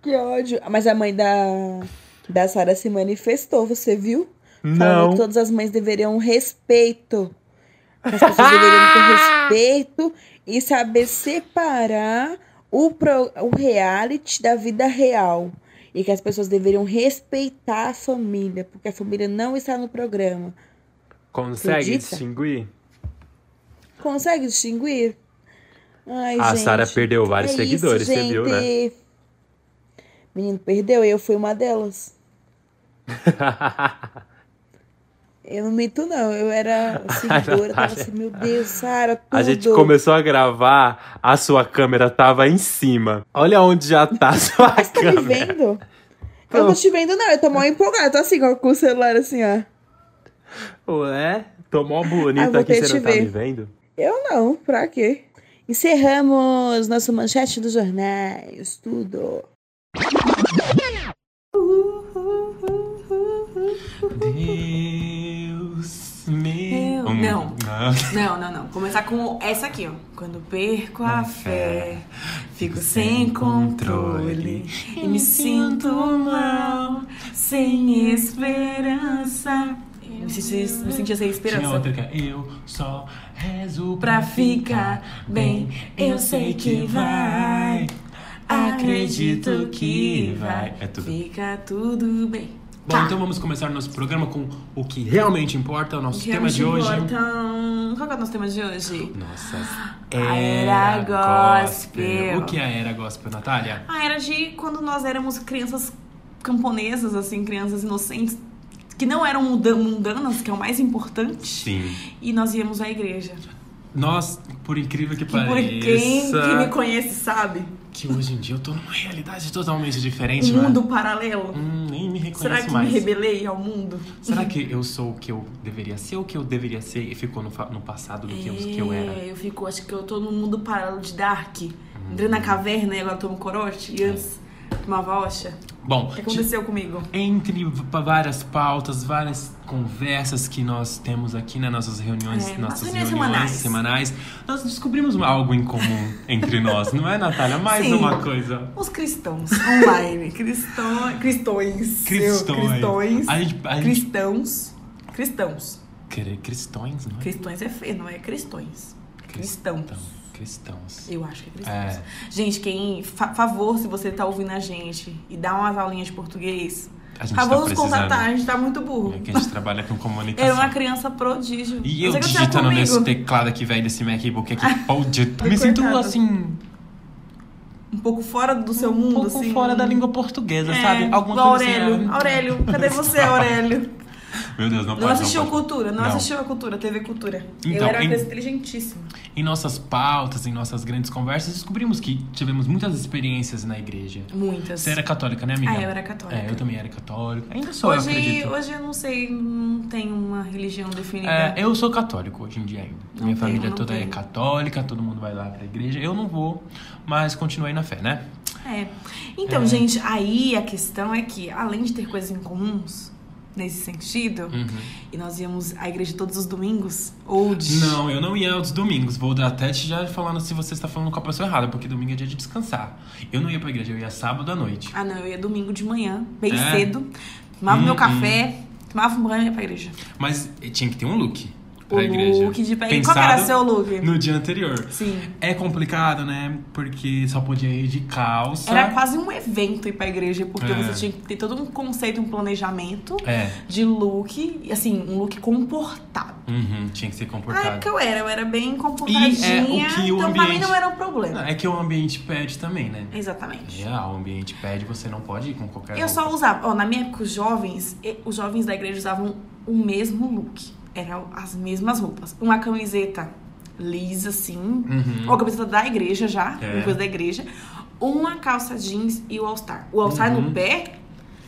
[SPEAKER 9] Que ódio. Mas a mãe da, da Sarah se manifestou, você viu? Falando
[SPEAKER 7] Não.
[SPEAKER 9] que todas as mães deveriam respeito. As pessoas deveriam ter respeito e saber separar o, pro, o reality da vida real. E que as pessoas deveriam respeitar a família, porque a família não está no programa.
[SPEAKER 7] Consegue
[SPEAKER 9] Acredita?
[SPEAKER 7] distinguir?
[SPEAKER 9] Consegue distinguir? Ai,
[SPEAKER 7] A Sara perdeu vários
[SPEAKER 9] é
[SPEAKER 7] seguidores,
[SPEAKER 9] isso,
[SPEAKER 7] você viu, né?
[SPEAKER 9] Menino, perdeu, eu fui uma delas. Eu não minto, não. Eu era seguidora, tava assim, meu Deus, Sara, tudo.
[SPEAKER 7] A gente começou a gravar, a sua câmera tava em cima. Olha onde já tá a sua
[SPEAKER 9] Você tá me
[SPEAKER 7] câmera.
[SPEAKER 9] vendo? Eu não tô te vendo, não. Eu tô mal empolgada. Eu tô assim, com o celular assim, ó.
[SPEAKER 7] Ué, tô mó
[SPEAKER 9] Ah,
[SPEAKER 7] bonita
[SPEAKER 9] vou
[SPEAKER 7] aqui, você não tá
[SPEAKER 9] ver.
[SPEAKER 7] me vendo?
[SPEAKER 9] Eu não, pra quê? Encerramos nosso manchete dos jornais, tudo.
[SPEAKER 7] Deus me...
[SPEAKER 6] Eu-
[SPEAKER 7] Hum,
[SPEAKER 6] não.
[SPEAKER 7] ah.
[SPEAKER 6] Não, não, não. Começar com essa aqui, ó. Quando perco a fé, fico sem controle e me sinto mal, sem esperança. Me senti, me sentia sem
[SPEAKER 7] Tinha
[SPEAKER 6] esperança.
[SPEAKER 7] outra que é Eu só rezo
[SPEAKER 6] Pra ficar bem, eu sei que vai. Acredito que vai.
[SPEAKER 7] É tudo.
[SPEAKER 6] Fica tudo bem.
[SPEAKER 7] Bom, então vamos começar nosso programa com o que realmente importa, o nosso
[SPEAKER 6] Que
[SPEAKER 7] tema de hoje.
[SPEAKER 6] Então, qual que é o nosso tema de hoje?
[SPEAKER 7] Nossa,
[SPEAKER 6] A era gospel.
[SPEAKER 7] O que é a era gospel, Natália?
[SPEAKER 6] Ah, era de quando nós éramos crianças camponesas, assim, crianças inocentes, que não eram mundanas, que é o mais importante.
[SPEAKER 7] Sim.
[SPEAKER 6] E nós íamos à igreja.
[SPEAKER 7] Nós, por incrível que
[SPEAKER 6] Que
[SPEAKER 7] pareça,
[SPEAKER 6] por quem que me conhece sabe.
[SPEAKER 7] Que hoje em dia eu tô numa realidade totalmente diferente,
[SPEAKER 6] Um
[SPEAKER 7] mano.
[SPEAKER 6] mundo paralelo.
[SPEAKER 7] Hum, nem me reconheço
[SPEAKER 6] Será que
[SPEAKER 7] mais.
[SPEAKER 6] me rebelei ao mundo?
[SPEAKER 7] Será que eu sou o que eu deveria ser ou o que eu deveria ser e ficou no, no passado do que eu, que eu era?
[SPEAKER 6] É, eu fico, acho que eu tô no mundo paralelo de Dark. Entrei na caverna e agora tomo corote. E antes tomava oxa.
[SPEAKER 7] Bom,
[SPEAKER 6] O que aconteceu comigo?
[SPEAKER 7] entre várias pautas, várias conversas que nós temos aqui nas nossas reuniões,
[SPEAKER 6] É,
[SPEAKER 7] nossas
[SPEAKER 6] reuniões
[SPEAKER 7] reuniões
[SPEAKER 6] semanais.
[SPEAKER 7] semanais, nós descobrimos algo em comum entre nós, não é, Natália? Mais
[SPEAKER 6] Sim.
[SPEAKER 7] uma coisa.
[SPEAKER 6] Os cristãos online. Cristão, cristões.
[SPEAKER 7] Cristões.
[SPEAKER 6] Cristões.
[SPEAKER 7] A gente- a gente-
[SPEAKER 6] Cristãos. Cristãos.
[SPEAKER 7] Cristões, não é?
[SPEAKER 6] Cristões é feio, não é cristões. Cristãos.
[SPEAKER 7] Cristão- Cristãos.
[SPEAKER 6] Eu acho que é cristãos.
[SPEAKER 7] É.
[SPEAKER 6] Gente, quem. Fa favor, se você tá ouvindo a gente e dá umas aulinhas de português.
[SPEAKER 7] A gente
[SPEAKER 6] favor
[SPEAKER 7] tá
[SPEAKER 6] nos contatar, a gente tá muito burro.
[SPEAKER 7] É que a gente trabalha com comunicação.
[SPEAKER 6] Era uma criança prodígio.
[SPEAKER 7] E eu digitando nesse teclado aqui, velho, desse MacBook aqui, pode. Me sinto assim,
[SPEAKER 6] Um pouco fora do seu
[SPEAKER 7] um
[SPEAKER 6] mundo,
[SPEAKER 7] pouco
[SPEAKER 6] assim.
[SPEAKER 7] fora da língua portuguesa,
[SPEAKER 6] É,
[SPEAKER 7] sabe? Alguma
[SPEAKER 6] igual
[SPEAKER 7] coisa
[SPEAKER 6] Aurélio.
[SPEAKER 7] assim.
[SPEAKER 6] Aurélio, cadê você, Aurélio?
[SPEAKER 7] Meu Deus, não,
[SPEAKER 6] Não
[SPEAKER 7] pode.
[SPEAKER 6] assistiu
[SPEAKER 7] não pode.
[SPEAKER 6] Cultura, não,
[SPEAKER 7] Não.
[SPEAKER 6] assistiu a Cultura, TV Cultura.
[SPEAKER 7] Então,
[SPEAKER 6] eu era
[SPEAKER 7] em-
[SPEAKER 6] inteligentíssima.
[SPEAKER 7] Em nossas pautas, em nossas grandes conversas, descobrimos que tivemos muitas experiências na igreja.
[SPEAKER 6] Muitas.
[SPEAKER 7] Você era católica, né, amiga?
[SPEAKER 6] Ah, eu era católica.
[SPEAKER 7] É, eu também era católica. Ainda sou, eu
[SPEAKER 6] Hoje,
[SPEAKER 7] acredito.
[SPEAKER 6] hoje eu não sei, não tenho uma religião definida.
[SPEAKER 7] É, eu sou católico hoje em dia ainda.
[SPEAKER 6] Não
[SPEAKER 7] Minha família toda é católica, todo mundo vai lá pra igreja. Eu não vou, mas continuei na fé, né?
[SPEAKER 6] É. Então,
[SPEAKER 7] É.
[SPEAKER 6] gente, aí a questão é que, além de ter coisas em comuns, nesse sentido,
[SPEAKER 7] Uhum.
[SPEAKER 6] e nós íamos à igreja todos os domingos, ou de...
[SPEAKER 7] Não, eu não ia aos domingos. Vou dar até te já falando se você está falando com a pessoa errada, porque domingo é dia de descansar. Eu não ia pra igreja, eu ia sábado à noite.
[SPEAKER 6] Ah, não, eu ia domingo de manhã, bem
[SPEAKER 7] É?
[SPEAKER 6] cedo, tomava
[SPEAKER 7] Hum,
[SPEAKER 6] meu café, tomava um banho e ia pra igreja.
[SPEAKER 7] Mas tinha que ter um look.
[SPEAKER 6] O
[SPEAKER 7] pra igreja.
[SPEAKER 6] look de pé. E qual era seu look?
[SPEAKER 7] No dia anterior.
[SPEAKER 6] Sim.
[SPEAKER 7] É complicado, né? Porque só podia ir de calça.
[SPEAKER 6] Era quase um evento ir pra igreja, porque
[SPEAKER 7] É.
[SPEAKER 6] você tinha que ter todo um conceito, um planejamento
[SPEAKER 7] É.
[SPEAKER 6] de look, assim, um look comportado.
[SPEAKER 7] Uhum, tinha que ser
[SPEAKER 6] Ah, é
[SPEAKER 7] comportado.
[SPEAKER 6] que eu era, eu era bem comportadinha,
[SPEAKER 7] é o que o
[SPEAKER 6] então pra mim
[SPEAKER 7] ambiente-
[SPEAKER 6] não era um problema.
[SPEAKER 7] Não, É que o ambiente pede também, né?
[SPEAKER 6] Exatamente.
[SPEAKER 7] Real, o ambiente pede, você não pode ir com qualquer
[SPEAKER 6] Eu só
[SPEAKER 7] roupa.
[SPEAKER 6] usava, ó, na minha época, os jovens, os jovens da igreja usavam o mesmo look. Eram as mesmas roupas. Uma camiseta lisa, assim.
[SPEAKER 7] Uhum.
[SPEAKER 6] Uma camiseta da igreja já,
[SPEAKER 7] É.
[SPEAKER 6] uma coisa da igreja. Uma calça jeans e o All-Star. O All-Star
[SPEAKER 7] Uhum.
[SPEAKER 6] no pé,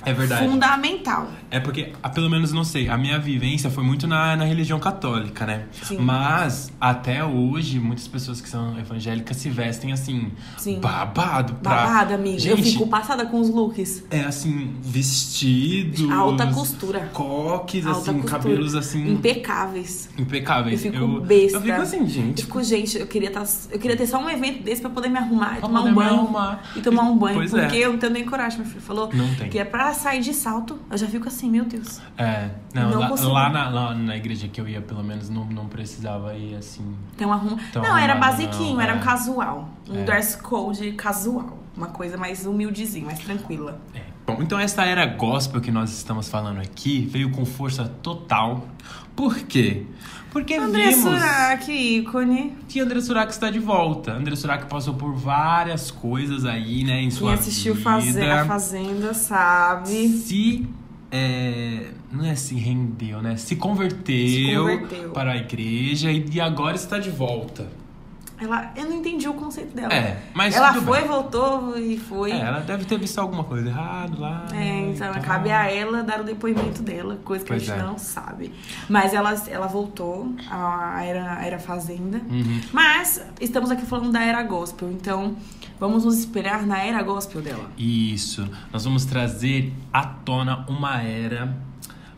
[SPEAKER 7] É verdade.
[SPEAKER 6] fundamental.
[SPEAKER 7] É porque, pelo menos, não sei, a minha vivência foi muito na, na religião católica, né?
[SPEAKER 6] Sim.
[SPEAKER 7] Mas, até hoje, muitas pessoas que são evangélicas se vestem assim,
[SPEAKER 6] Sim.
[SPEAKER 7] babado pra...
[SPEAKER 6] Babada, amiga.
[SPEAKER 7] Gente,
[SPEAKER 6] Eu fico passada com os looks.
[SPEAKER 7] é assim, vestidos...
[SPEAKER 6] Alta costura.
[SPEAKER 7] Coques,
[SPEAKER 6] Alta
[SPEAKER 7] assim,
[SPEAKER 6] costura.
[SPEAKER 7] cabelos assim...
[SPEAKER 6] Impecáveis.
[SPEAKER 7] Impecáveis.
[SPEAKER 6] Eu fico
[SPEAKER 7] eu,
[SPEAKER 6] besta.
[SPEAKER 7] Eu fico assim,
[SPEAKER 6] Eu
[SPEAKER 7] gente.
[SPEAKER 6] fico, gente, eu queria, tá, eu queria ter só um evento desse pra poder me arrumar e
[SPEAKER 7] Pra
[SPEAKER 6] tomar um banho.
[SPEAKER 7] arrumar.
[SPEAKER 6] E tomar um banho.
[SPEAKER 7] Pois
[SPEAKER 6] porque
[SPEAKER 7] é.
[SPEAKER 6] eu não tenho nem coragem, meu filho. Falou
[SPEAKER 7] Não tem.
[SPEAKER 6] que é pra sair de salto. Eu já fico assim, meu Deus.
[SPEAKER 7] É, não,
[SPEAKER 6] Não
[SPEAKER 7] lá, lá na, lá na igreja que eu ia, pelo menos, não, não precisava ir assim.
[SPEAKER 6] Tem um arrumo. Não, era
[SPEAKER 7] arrumado,
[SPEAKER 6] basiquinho,
[SPEAKER 7] não,
[SPEAKER 6] era
[SPEAKER 7] é.
[SPEAKER 6] um casual. Um
[SPEAKER 7] É.
[SPEAKER 6] dress code casual. Uma coisa mais humildezinha, mais tranquila.
[SPEAKER 7] É. Bom, então essa era gospel que nós estamos falando aqui veio com força total. Por quê? Porque
[SPEAKER 6] André
[SPEAKER 7] vimos
[SPEAKER 6] Surak, ícone.
[SPEAKER 7] que André Surak está de volta. André Surak passou por várias coisas aí, né, em
[SPEAKER 6] Quem
[SPEAKER 7] sua
[SPEAKER 6] assistiu
[SPEAKER 7] vida.
[SPEAKER 6] Faze- a Fazenda sabe.
[SPEAKER 7] se é, não é se rendeu, né? Se converteu,
[SPEAKER 6] Se converteu.
[SPEAKER 7] para a igreja e agora está de volta.
[SPEAKER 6] Ela, eu não entendi o conceito dela.
[SPEAKER 7] É, mas
[SPEAKER 6] ela foi,
[SPEAKER 7] bem.
[SPEAKER 6] voltou e foi.
[SPEAKER 7] É, ela deve ter visto alguma coisa errada lá.
[SPEAKER 6] É, então
[SPEAKER 7] e tal.
[SPEAKER 6] cabe a ela dar o depoimento dela, coisa que
[SPEAKER 7] Pois
[SPEAKER 6] a gente
[SPEAKER 7] é.
[SPEAKER 6] não sabe. Mas ela, ela voltou à era, era Fazenda.
[SPEAKER 7] Uhum.
[SPEAKER 6] Mas estamos aqui falando da era gospel, então vamos nos esperar na era gospel dela.
[SPEAKER 7] Isso. Nós vamos trazer à tona uma era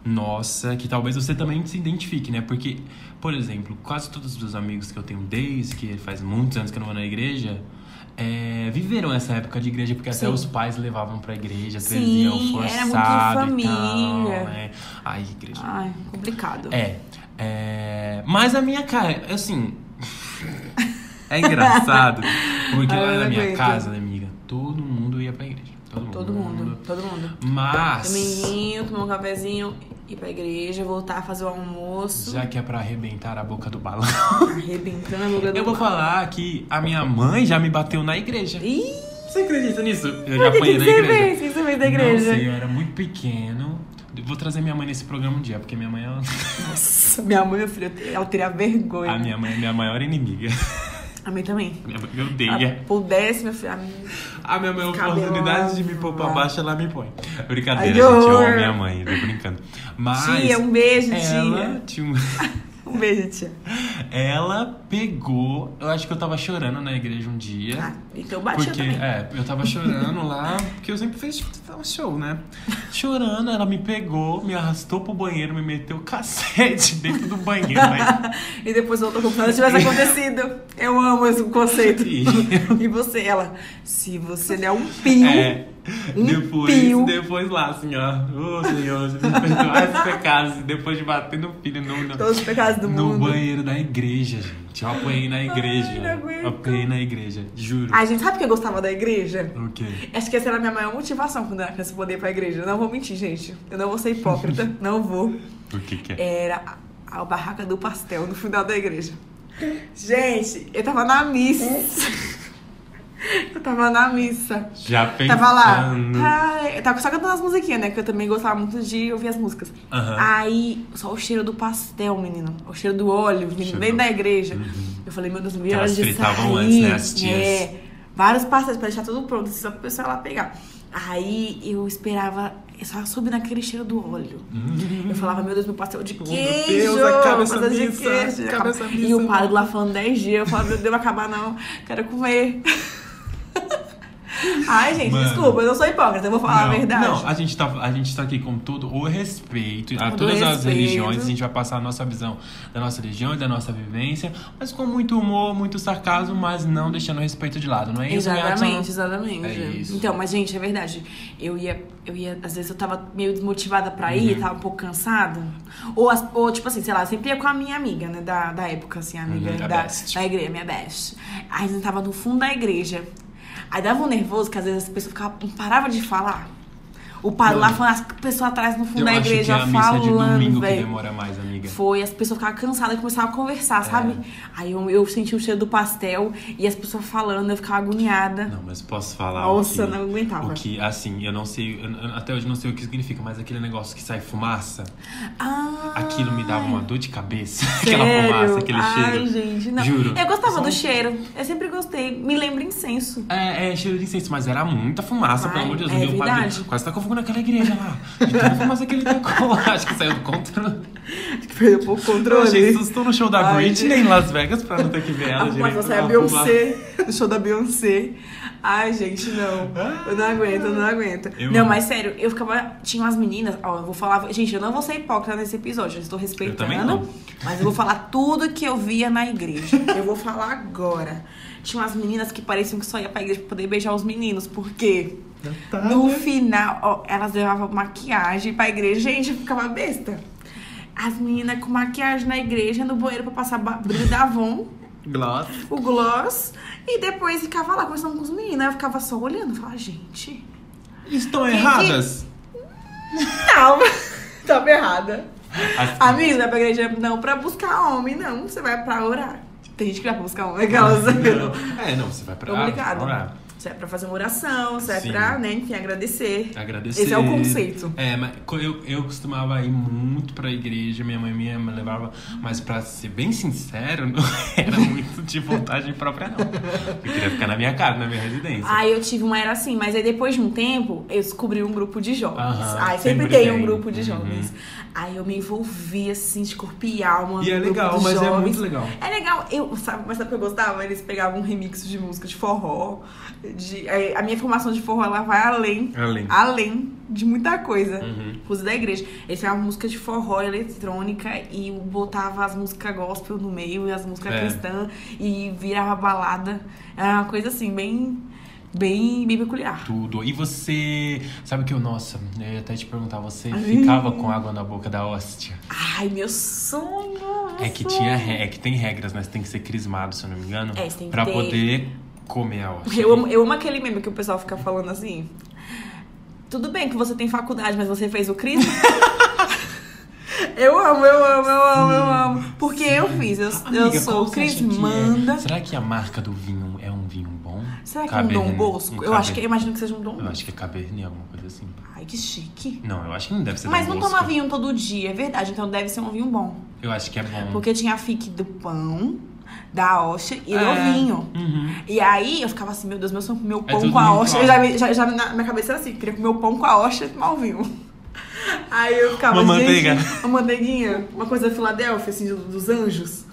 [SPEAKER 7] nossa que talvez você também se identifique, né? Porque, por exemplo, quase todos os meus amigos que eu tenho desde que faz muitos anos que eu não vou na igreja. é, viveram essa época de igreja, porque até
[SPEAKER 6] Sim.
[SPEAKER 7] os pais levavam pra igreja, traziam
[SPEAKER 6] era
[SPEAKER 7] forçado
[SPEAKER 6] muito de
[SPEAKER 7] e tal.
[SPEAKER 6] família.
[SPEAKER 7] É. Ai, igreja.
[SPEAKER 6] Ai, complicado.
[SPEAKER 7] É, é. Mas a minha cara, assim. é engraçado. Porque
[SPEAKER 6] Ai,
[SPEAKER 7] lá na minha
[SPEAKER 6] aguento.
[SPEAKER 7] casa, né, amiga? Todo mundo ia pra igreja. Todo,
[SPEAKER 6] Todo mundo, todo mundo.
[SPEAKER 7] Mas.
[SPEAKER 6] Dominguinho, tomar um cafezinho, ir pra igreja, voltar a fazer o almoço.
[SPEAKER 7] Já que é pra arrebentar a boca do balão.
[SPEAKER 6] Arrebentando a boca do
[SPEAKER 7] Eu vou falar que a minha mãe já me bateu na igreja.
[SPEAKER 6] Ih,
[SPEAKER 7] Você acredita nisso? Eu já apanhei na
[SPEAKER 6] você
[SPEAKER 7] igreja.
[SPEAKER 6] fez? O que você fez da igreja?
[SPEAKER 7] Não sei, eu era muito pequeno. Vou trazer minha mãe nesse programa um dia, porque minha mãe é.
[SPEAKER 6] Nossa, minha mãe, meu filho, ela teria vergonha.
[SPEAKER 7] A minha mãe é minha maior inimiga.
[SPEAKER 6] A mãe também.
[SPEAKER 7] Minha mãe me odeia.
[SPEAKER 6] pudesse, meu filho. a minha-
[SPEAKER 7] A minha mãe,
[SPEAKER 6] Cabelo
[SPEAKER 7] oportunidade de me pôr pra
[SPEAKER 6] lá.
[SPEAKER 7] baixo, ela me põe. Brincadeira,
[SPEAKER 6] Ai,
[SPEAKER 7] gente. Eu amo minha mãe, tô brincando. Mas.
[SPEAKER 6] Tia, um beijo,
[SPEAKER 7] ela
[SPEAKER 6] tia.
[SPEAKER 7] tinha um-
[SPEAKER 6] Um beijo, tia.
[SPEAKER 7] Ela pegou. Eu acho que eu tava chorando na igreja um dia.
[SPEAKER 6] Ah, então batia
[SPEAKER 7] Porque,
[SPEAKER 6] também.
[SPEAKER 7] é, eu tava chorando lá, porque eu sempre fiz um show, né? Chorando, ela me pegou, me arrastou pro banheiro, me meteu cassete dentro do banheiro. né?
[SPEAKER 6] E depois voltou como se nada tivesse acontecido. Eu amo esse conceito.
[SPEAKER 7] E-
[SPEAKER 6] E você, ela, se você der um pio,
[SPEAKER 7] É.
[SPEAKER 6] Um
[SPEAKER 7] depois,
[SPEAKER 6] pio.
[SPEAKER 7] depois lá, assim, ó. Ô, Senhor, me perdoar esses pecados. Depois de bater no filho no, no,
[SPEAKER 6] todos os pecados do
[SPEAKER 7] no
[SPEAKER 6] mundo.
[SPEAKER 7] banheiro da igreja, gente. Eu apanhei na igreja.
[SPEAKER 6] aguento.
[SPEAKER 7] Eu apanhei na igreja, juro.
[SPEAKER 6] Ai, gente, sabe por que eu gostava da igreja?
[SPEAKER 7] O quê?
[SPEAKER 6] Acho que essa era a minha maior motivação quando eu era criança poder ir pra igreja. Eu não vou mentir, gente. Eu não vou ser hipócrita. não vou.
[SPEAKER 7] O que que é?
[SPEAKER 6] Era a, a barraca do pastel no final da igreja. Gente, eu tava na missa. Eu tava na missa.
[SPEAKER 7] Já pensando.
[SPEAKER 6] Tava lá. Ai, eu tava só cantando as musiquinhas, né? Que eu também gostava muito de ouvir as músicas.
[SPEAKER 7] Aham.
[SPEAKER 6] Aí, só o cheiro do pastel, menino. O cheiro do óleo, menino, dentro
[SPEAKER 7] do-
[SPEAKER 6] da igreja. Eu falei, meu Deus, não vi hora de
[SPEAKER 7] fritavam
[SPEAKER 6] sair.
[SPEAKER 7] antes, né, as tias.
[SPEAKER 6] É, vários pastéis pra deixar tudo pronto, só pro pessoal lá pegar. Aí, eu esperava, eu só subir naquele cheiro do óleo. Eu falava, meu Deus, meu pastel de
[SPEAKER 7] Oh, meu
[SPEAKER 6] queijo.
[SPEAKER 7] Deus, acaba essa
[SPEAKER 6] pastel de
[SPEAKER 7] missa,
[SPEAKER 6] queijo.
[SPEAKER 7] acaba essa
[SPEAKER 6] E
[SPEAKER 7] missa.
[SPEAKER 6] o padre lá falando 10 dias. Eu falava, meu Deus, vai acabar não. Quero comer. Ai, gente,
[SPEAKER 7] Mano.
[SPEAKER 6] desculpa, eu não sou hipócrita, eu vou falar
[SPEAKER 7] não,
[SPEAKER 6] a verdade.
[SPEAKER 7] Não, a gente, tá, a gente tá aqui com todo o respeito a
[SPEAKER 6] Todo
[SPEAKER 7] todas as
[SPEAKER 6] respeito.
[SPEAKER 7] religiões. A gente vai passar a nossa visão da nossa religião e da nossa vivência, mas com muito humor, muito sarcasmo, mas não deixando o respeito de lado, não é isso,
[SPEAKER 6] Exatamente, exatamente.
[SPEAKER 7] É isso.
[SPEAKER 6] Então, mas, gente, é verdade. Eu ia, eu ia, às vezes eu tava meio desmotivada pra ir,
[SPEAKER 7] Uhum.
[SPEAKER 6] tava um pouco cansada. Ou, as- ou, tipo assim, sei lá, sempre ia com a minha amiga, né, da, da época, assim, a amiga
[SPEAKER 7] Uhum,
[SPEAKER 6] da, da igreja, minha best. Aí a gente tava no fundo da igreja. Aí dava um nervoso que às vezes as pessoas ficavam, não paravam de falar. O padre lá falando, as pessoas atrás no fundo
[SPEAKER 7] Eu
[SPEAKER 6] da
[SPEAKER 7] acho que é
[SPEAKER 6] igreja
[SPEAKER 7] a missa de
[SPEAKER 6] falando,
[SPEAKER 7] domingo que
[SPEAKER 6] velho.
[SPEAKER 7] demora mais, amiga.
[SPEAKER 6] Foi, as pessoas ficavam cansadas e começavam a conversar,
[SPEAKER 7] É.
[SPEAKER 6] sabe? Aí eu, eu senti o cheiro do pastel e as pessoas falando, eu ficava agoniada.
[SPEAKER 7] Não, mas posso falar
[SPEAKER 6] Nossa,
[SPEAKER 7] que,
[SPEAKER 6] não aguentava.
[SPEAKER 7] o que, assim, eu não sei, eu- até hoje não sei o que significa, mas aquele negócio que sai fumaça,
[SPEAKER 6] Ah,
[SPEAKER 7] aquilo me dava uma dor de cabeça. Aquela
[SPEAKER 6] sério?
[SPEAKER 7] fumaça, aquele
[SPEAKER 6] Ai,
[SPEAKER 7] cheiro.
[SPEAKER 6] gente, não.
[SPEAKER 7] Juro.
[SPEAKER 6] Eu gostava
[SPEAKER 7] Só
[SPEAKER 6] do cheiro. Eu sempre gostei. Me lembra incenso.
[SPEAKER 7] É, é, cheiro de incenso, mas era muita fumaça,
[SPEAKER 6] Ai,
[SPEAKER 7] pelo amor de Deus.
[SPEAKER 6] é
[SPEAKER 7] meu
[SPEAKER 6] verdade.
[SPEAKER 7] quase tacou fogo naquela igreja lá. De tanta fumaça que ele tacou lá. Acho que saiu do controle.
[SPEAKER 6] Perdeu um pouco o
[SPEAKER 7] Eu
[SPEAKER 6] controle.
[SPEAKER 7] susto no show da
[SPEAKER 6] Ai,
[SPEAKER 7] Britney
[SPEAKER 6] gente.
[SPEAKER 7] em Las Vegas pra não ter que ver ela
[SPEAKER 6] Ah, mas você é a Beyoncé, no show da Beyoncé. Ai, gente, não. Eu não aguento, eu não aguento.
[SPEAKER 7] Eu
[SPEAKER 6] não, mas sério, eu ficava. Tinha umas meninas, ó, eu vou falar. Gente, eu não vou ser hipócrita nesse episódio, eu estou respeitando.
[SPEAKER 7] não.
[SPEAKER 6] Mas eu vou falar tudo que eu via na igreja. Eu vou falar agora. Tinha umas meninas que pareciam que só ia pra igreja pra poder beijar os meninos, por quê?
[SPEAKER 7] Tá,
[SPEAKER 6] No
[SPEAKER 7] né?
[SPEAKER 6] final, ó, elas levavam maquiagem pra igreja. Gente, eu ficava besta. As meninas com maquiagem na igreja, no banheiro pra passar brilho da Avon,
[SPEAKER 7] Gloss.
[SPEAKER 6] o gloss, e depois ficava lá conversando com os meninos. Eu ficava só olhando, falava, gente.
[SPEAKER 7] Estão erradas?
[SPEAKER 6] Não, tava errada.
[SPEAKER 7] Assim,
[SPEAKER 6] Amiga, você vai pra igreja não pra buscar homem, não. Você vai pra orar. Tem gente que vai pra buscar homem, aquelas.
[SPEAKER 7] não. É, não, você vai pra
[SPEAKER 6] Obrigada.
[SPEAKER 7] pra orar.
[SPEAKER 6] Você vai pra fazer uma oração, vai
[SPEAKER 7] Sim.
[SPEAKER 6] pra, né, enfim, agradecer.
[SPEAKER 7] Agradecer.
[SPEAKER 6] Esse é o conceito.
[SPEAKER 7] É, mas eu, eu costumava ir muito pra igreja, minha mãe me me levava, mas pra ser bem sincero, não era muito de vontade própria, não. Eu queria ficar na minha casa, na minha residência.
[SPEAKER 6] Aí eu tive uma era assim, mas aí depois de um tempo, eu descobri um grupo de jovens.
[SPEAKER 7] Aham,
[SPEAKER 6] aí sempre,
[SPEAKER 7] sempre
[SPEAKER 6] tem um grupo de
[SPEAKER 7] Uhum.
[SPEAKER 6] jovens. Aí eu me envolvi assim, de corpo e alma.
[SPEAKER 7] E é legal, mas é
[SPEAKER 6] jovens.
[SPEAKER 7] muito legal.
[SPEAKER 6] É legal, eu, sabe, mas sabe o que eu gostava? Eles pegavam um remix de música de forró. De, aí a minha formação de forró ela vai além.
[SPEAKER 7] Além.
[SPEAKER 6] Além de muita coisa.
[SPEAKER 7] Uhum.
[SPEAKER 6] Inclusive da igreja. Eles pegavam música de forró eletrônica e botava as músicas gospel no meio e as músicas
[SPEAKER 7] É.
[SPEAKER 6] cristãs e virava balada. Era uma coisa assim, bem. Bem, bem peculiar.
[SPEAKER 7] Tudo. E você. Sabe que eu, nossa, eu ia até te perguntar, você
[SPEAKER 6] Ai.
[SPEAKER 7] ficava com água na boca da hóstia?
[SPEAKER 6] Ai, meu sonho!
[SPEAKER 7] É que tinha é que tem regras, né? Você tem que ser crismado, se eu não me engano.
[SPEAKER 6] É, você tem que
[SPEAKER 7] pra
[SPEAKER 6] ter-
[SPEAKER 7] poder comer a hóstia.
[SPEAKER 6] Eu amo, eu amo aquele meme que o pessoal fica falando assim. Tudo bem que você tem faculdade, mas você fez o crisma? eu amo, eu amo, eu amo, eu amo. Porque eu fiz, eu, eu
[SPEAKER 7] Amiga,
[SPEAKER 6] sou
[SPEAKER 7] qual você acha que é?
[SPEAKER 6] crismanda.
[SPEAKER 7] Será que a marca do vinho é um vinho bom?
[SPEAKER 6] Será que é um
[SPEAKER 7] Cabernet-
[SPEAKER 6] Dom Bosco?
[SPEAKER 7] um
[SPEAKER 6] eu acho que,
[SPEAKER 7] Cabernet-
[SPEAKER 6] eu imagino que seja um Dom
[SPEAKER 7] Eu acho que é Cabernet, alguma coisa assim.
[SPEAKER 6] Ai, que chique.
[SPEAKER 7] Não, eu acho que não deve ser
[SPEAKER 6] Mas
[SPEAKER 7] Dom
[SPEAKER 6] não
[SPEAKER 7] Bosco.
[SPEAKER 6] toma vinho todo dia, é verdade. Então deve ser um vinho bom.
[SPEAKER 7] Eu acho que é bom.
[SPEAKER 6] Porque tinha a fique do pão, da hóstia e
[SPEAKER 7] É.
[SPEAKER 6] do vinho.
[SPEAKER 7] Uhum.
[SPEAKER 6] E aí eu ficava assim, meu Deus, meu sonho é
[SPEAKER 7] É
[SPEAKER 6] pão
[SPEAKER 7] tudo
[SPEAKER 6] com a. Eu já, já, já na minha cabeça era assim, queria comer o pão com a hóstia e tomar o vinho. Aí eu ficava,
[SPEAKER 7] Uma
[SPEAKER 6] gente,
[SPEAKER 7] manteiga.
[SPEAKER 6] uma manteiguinha, uma coisa da Filadélfia, assim, do- dos anjos.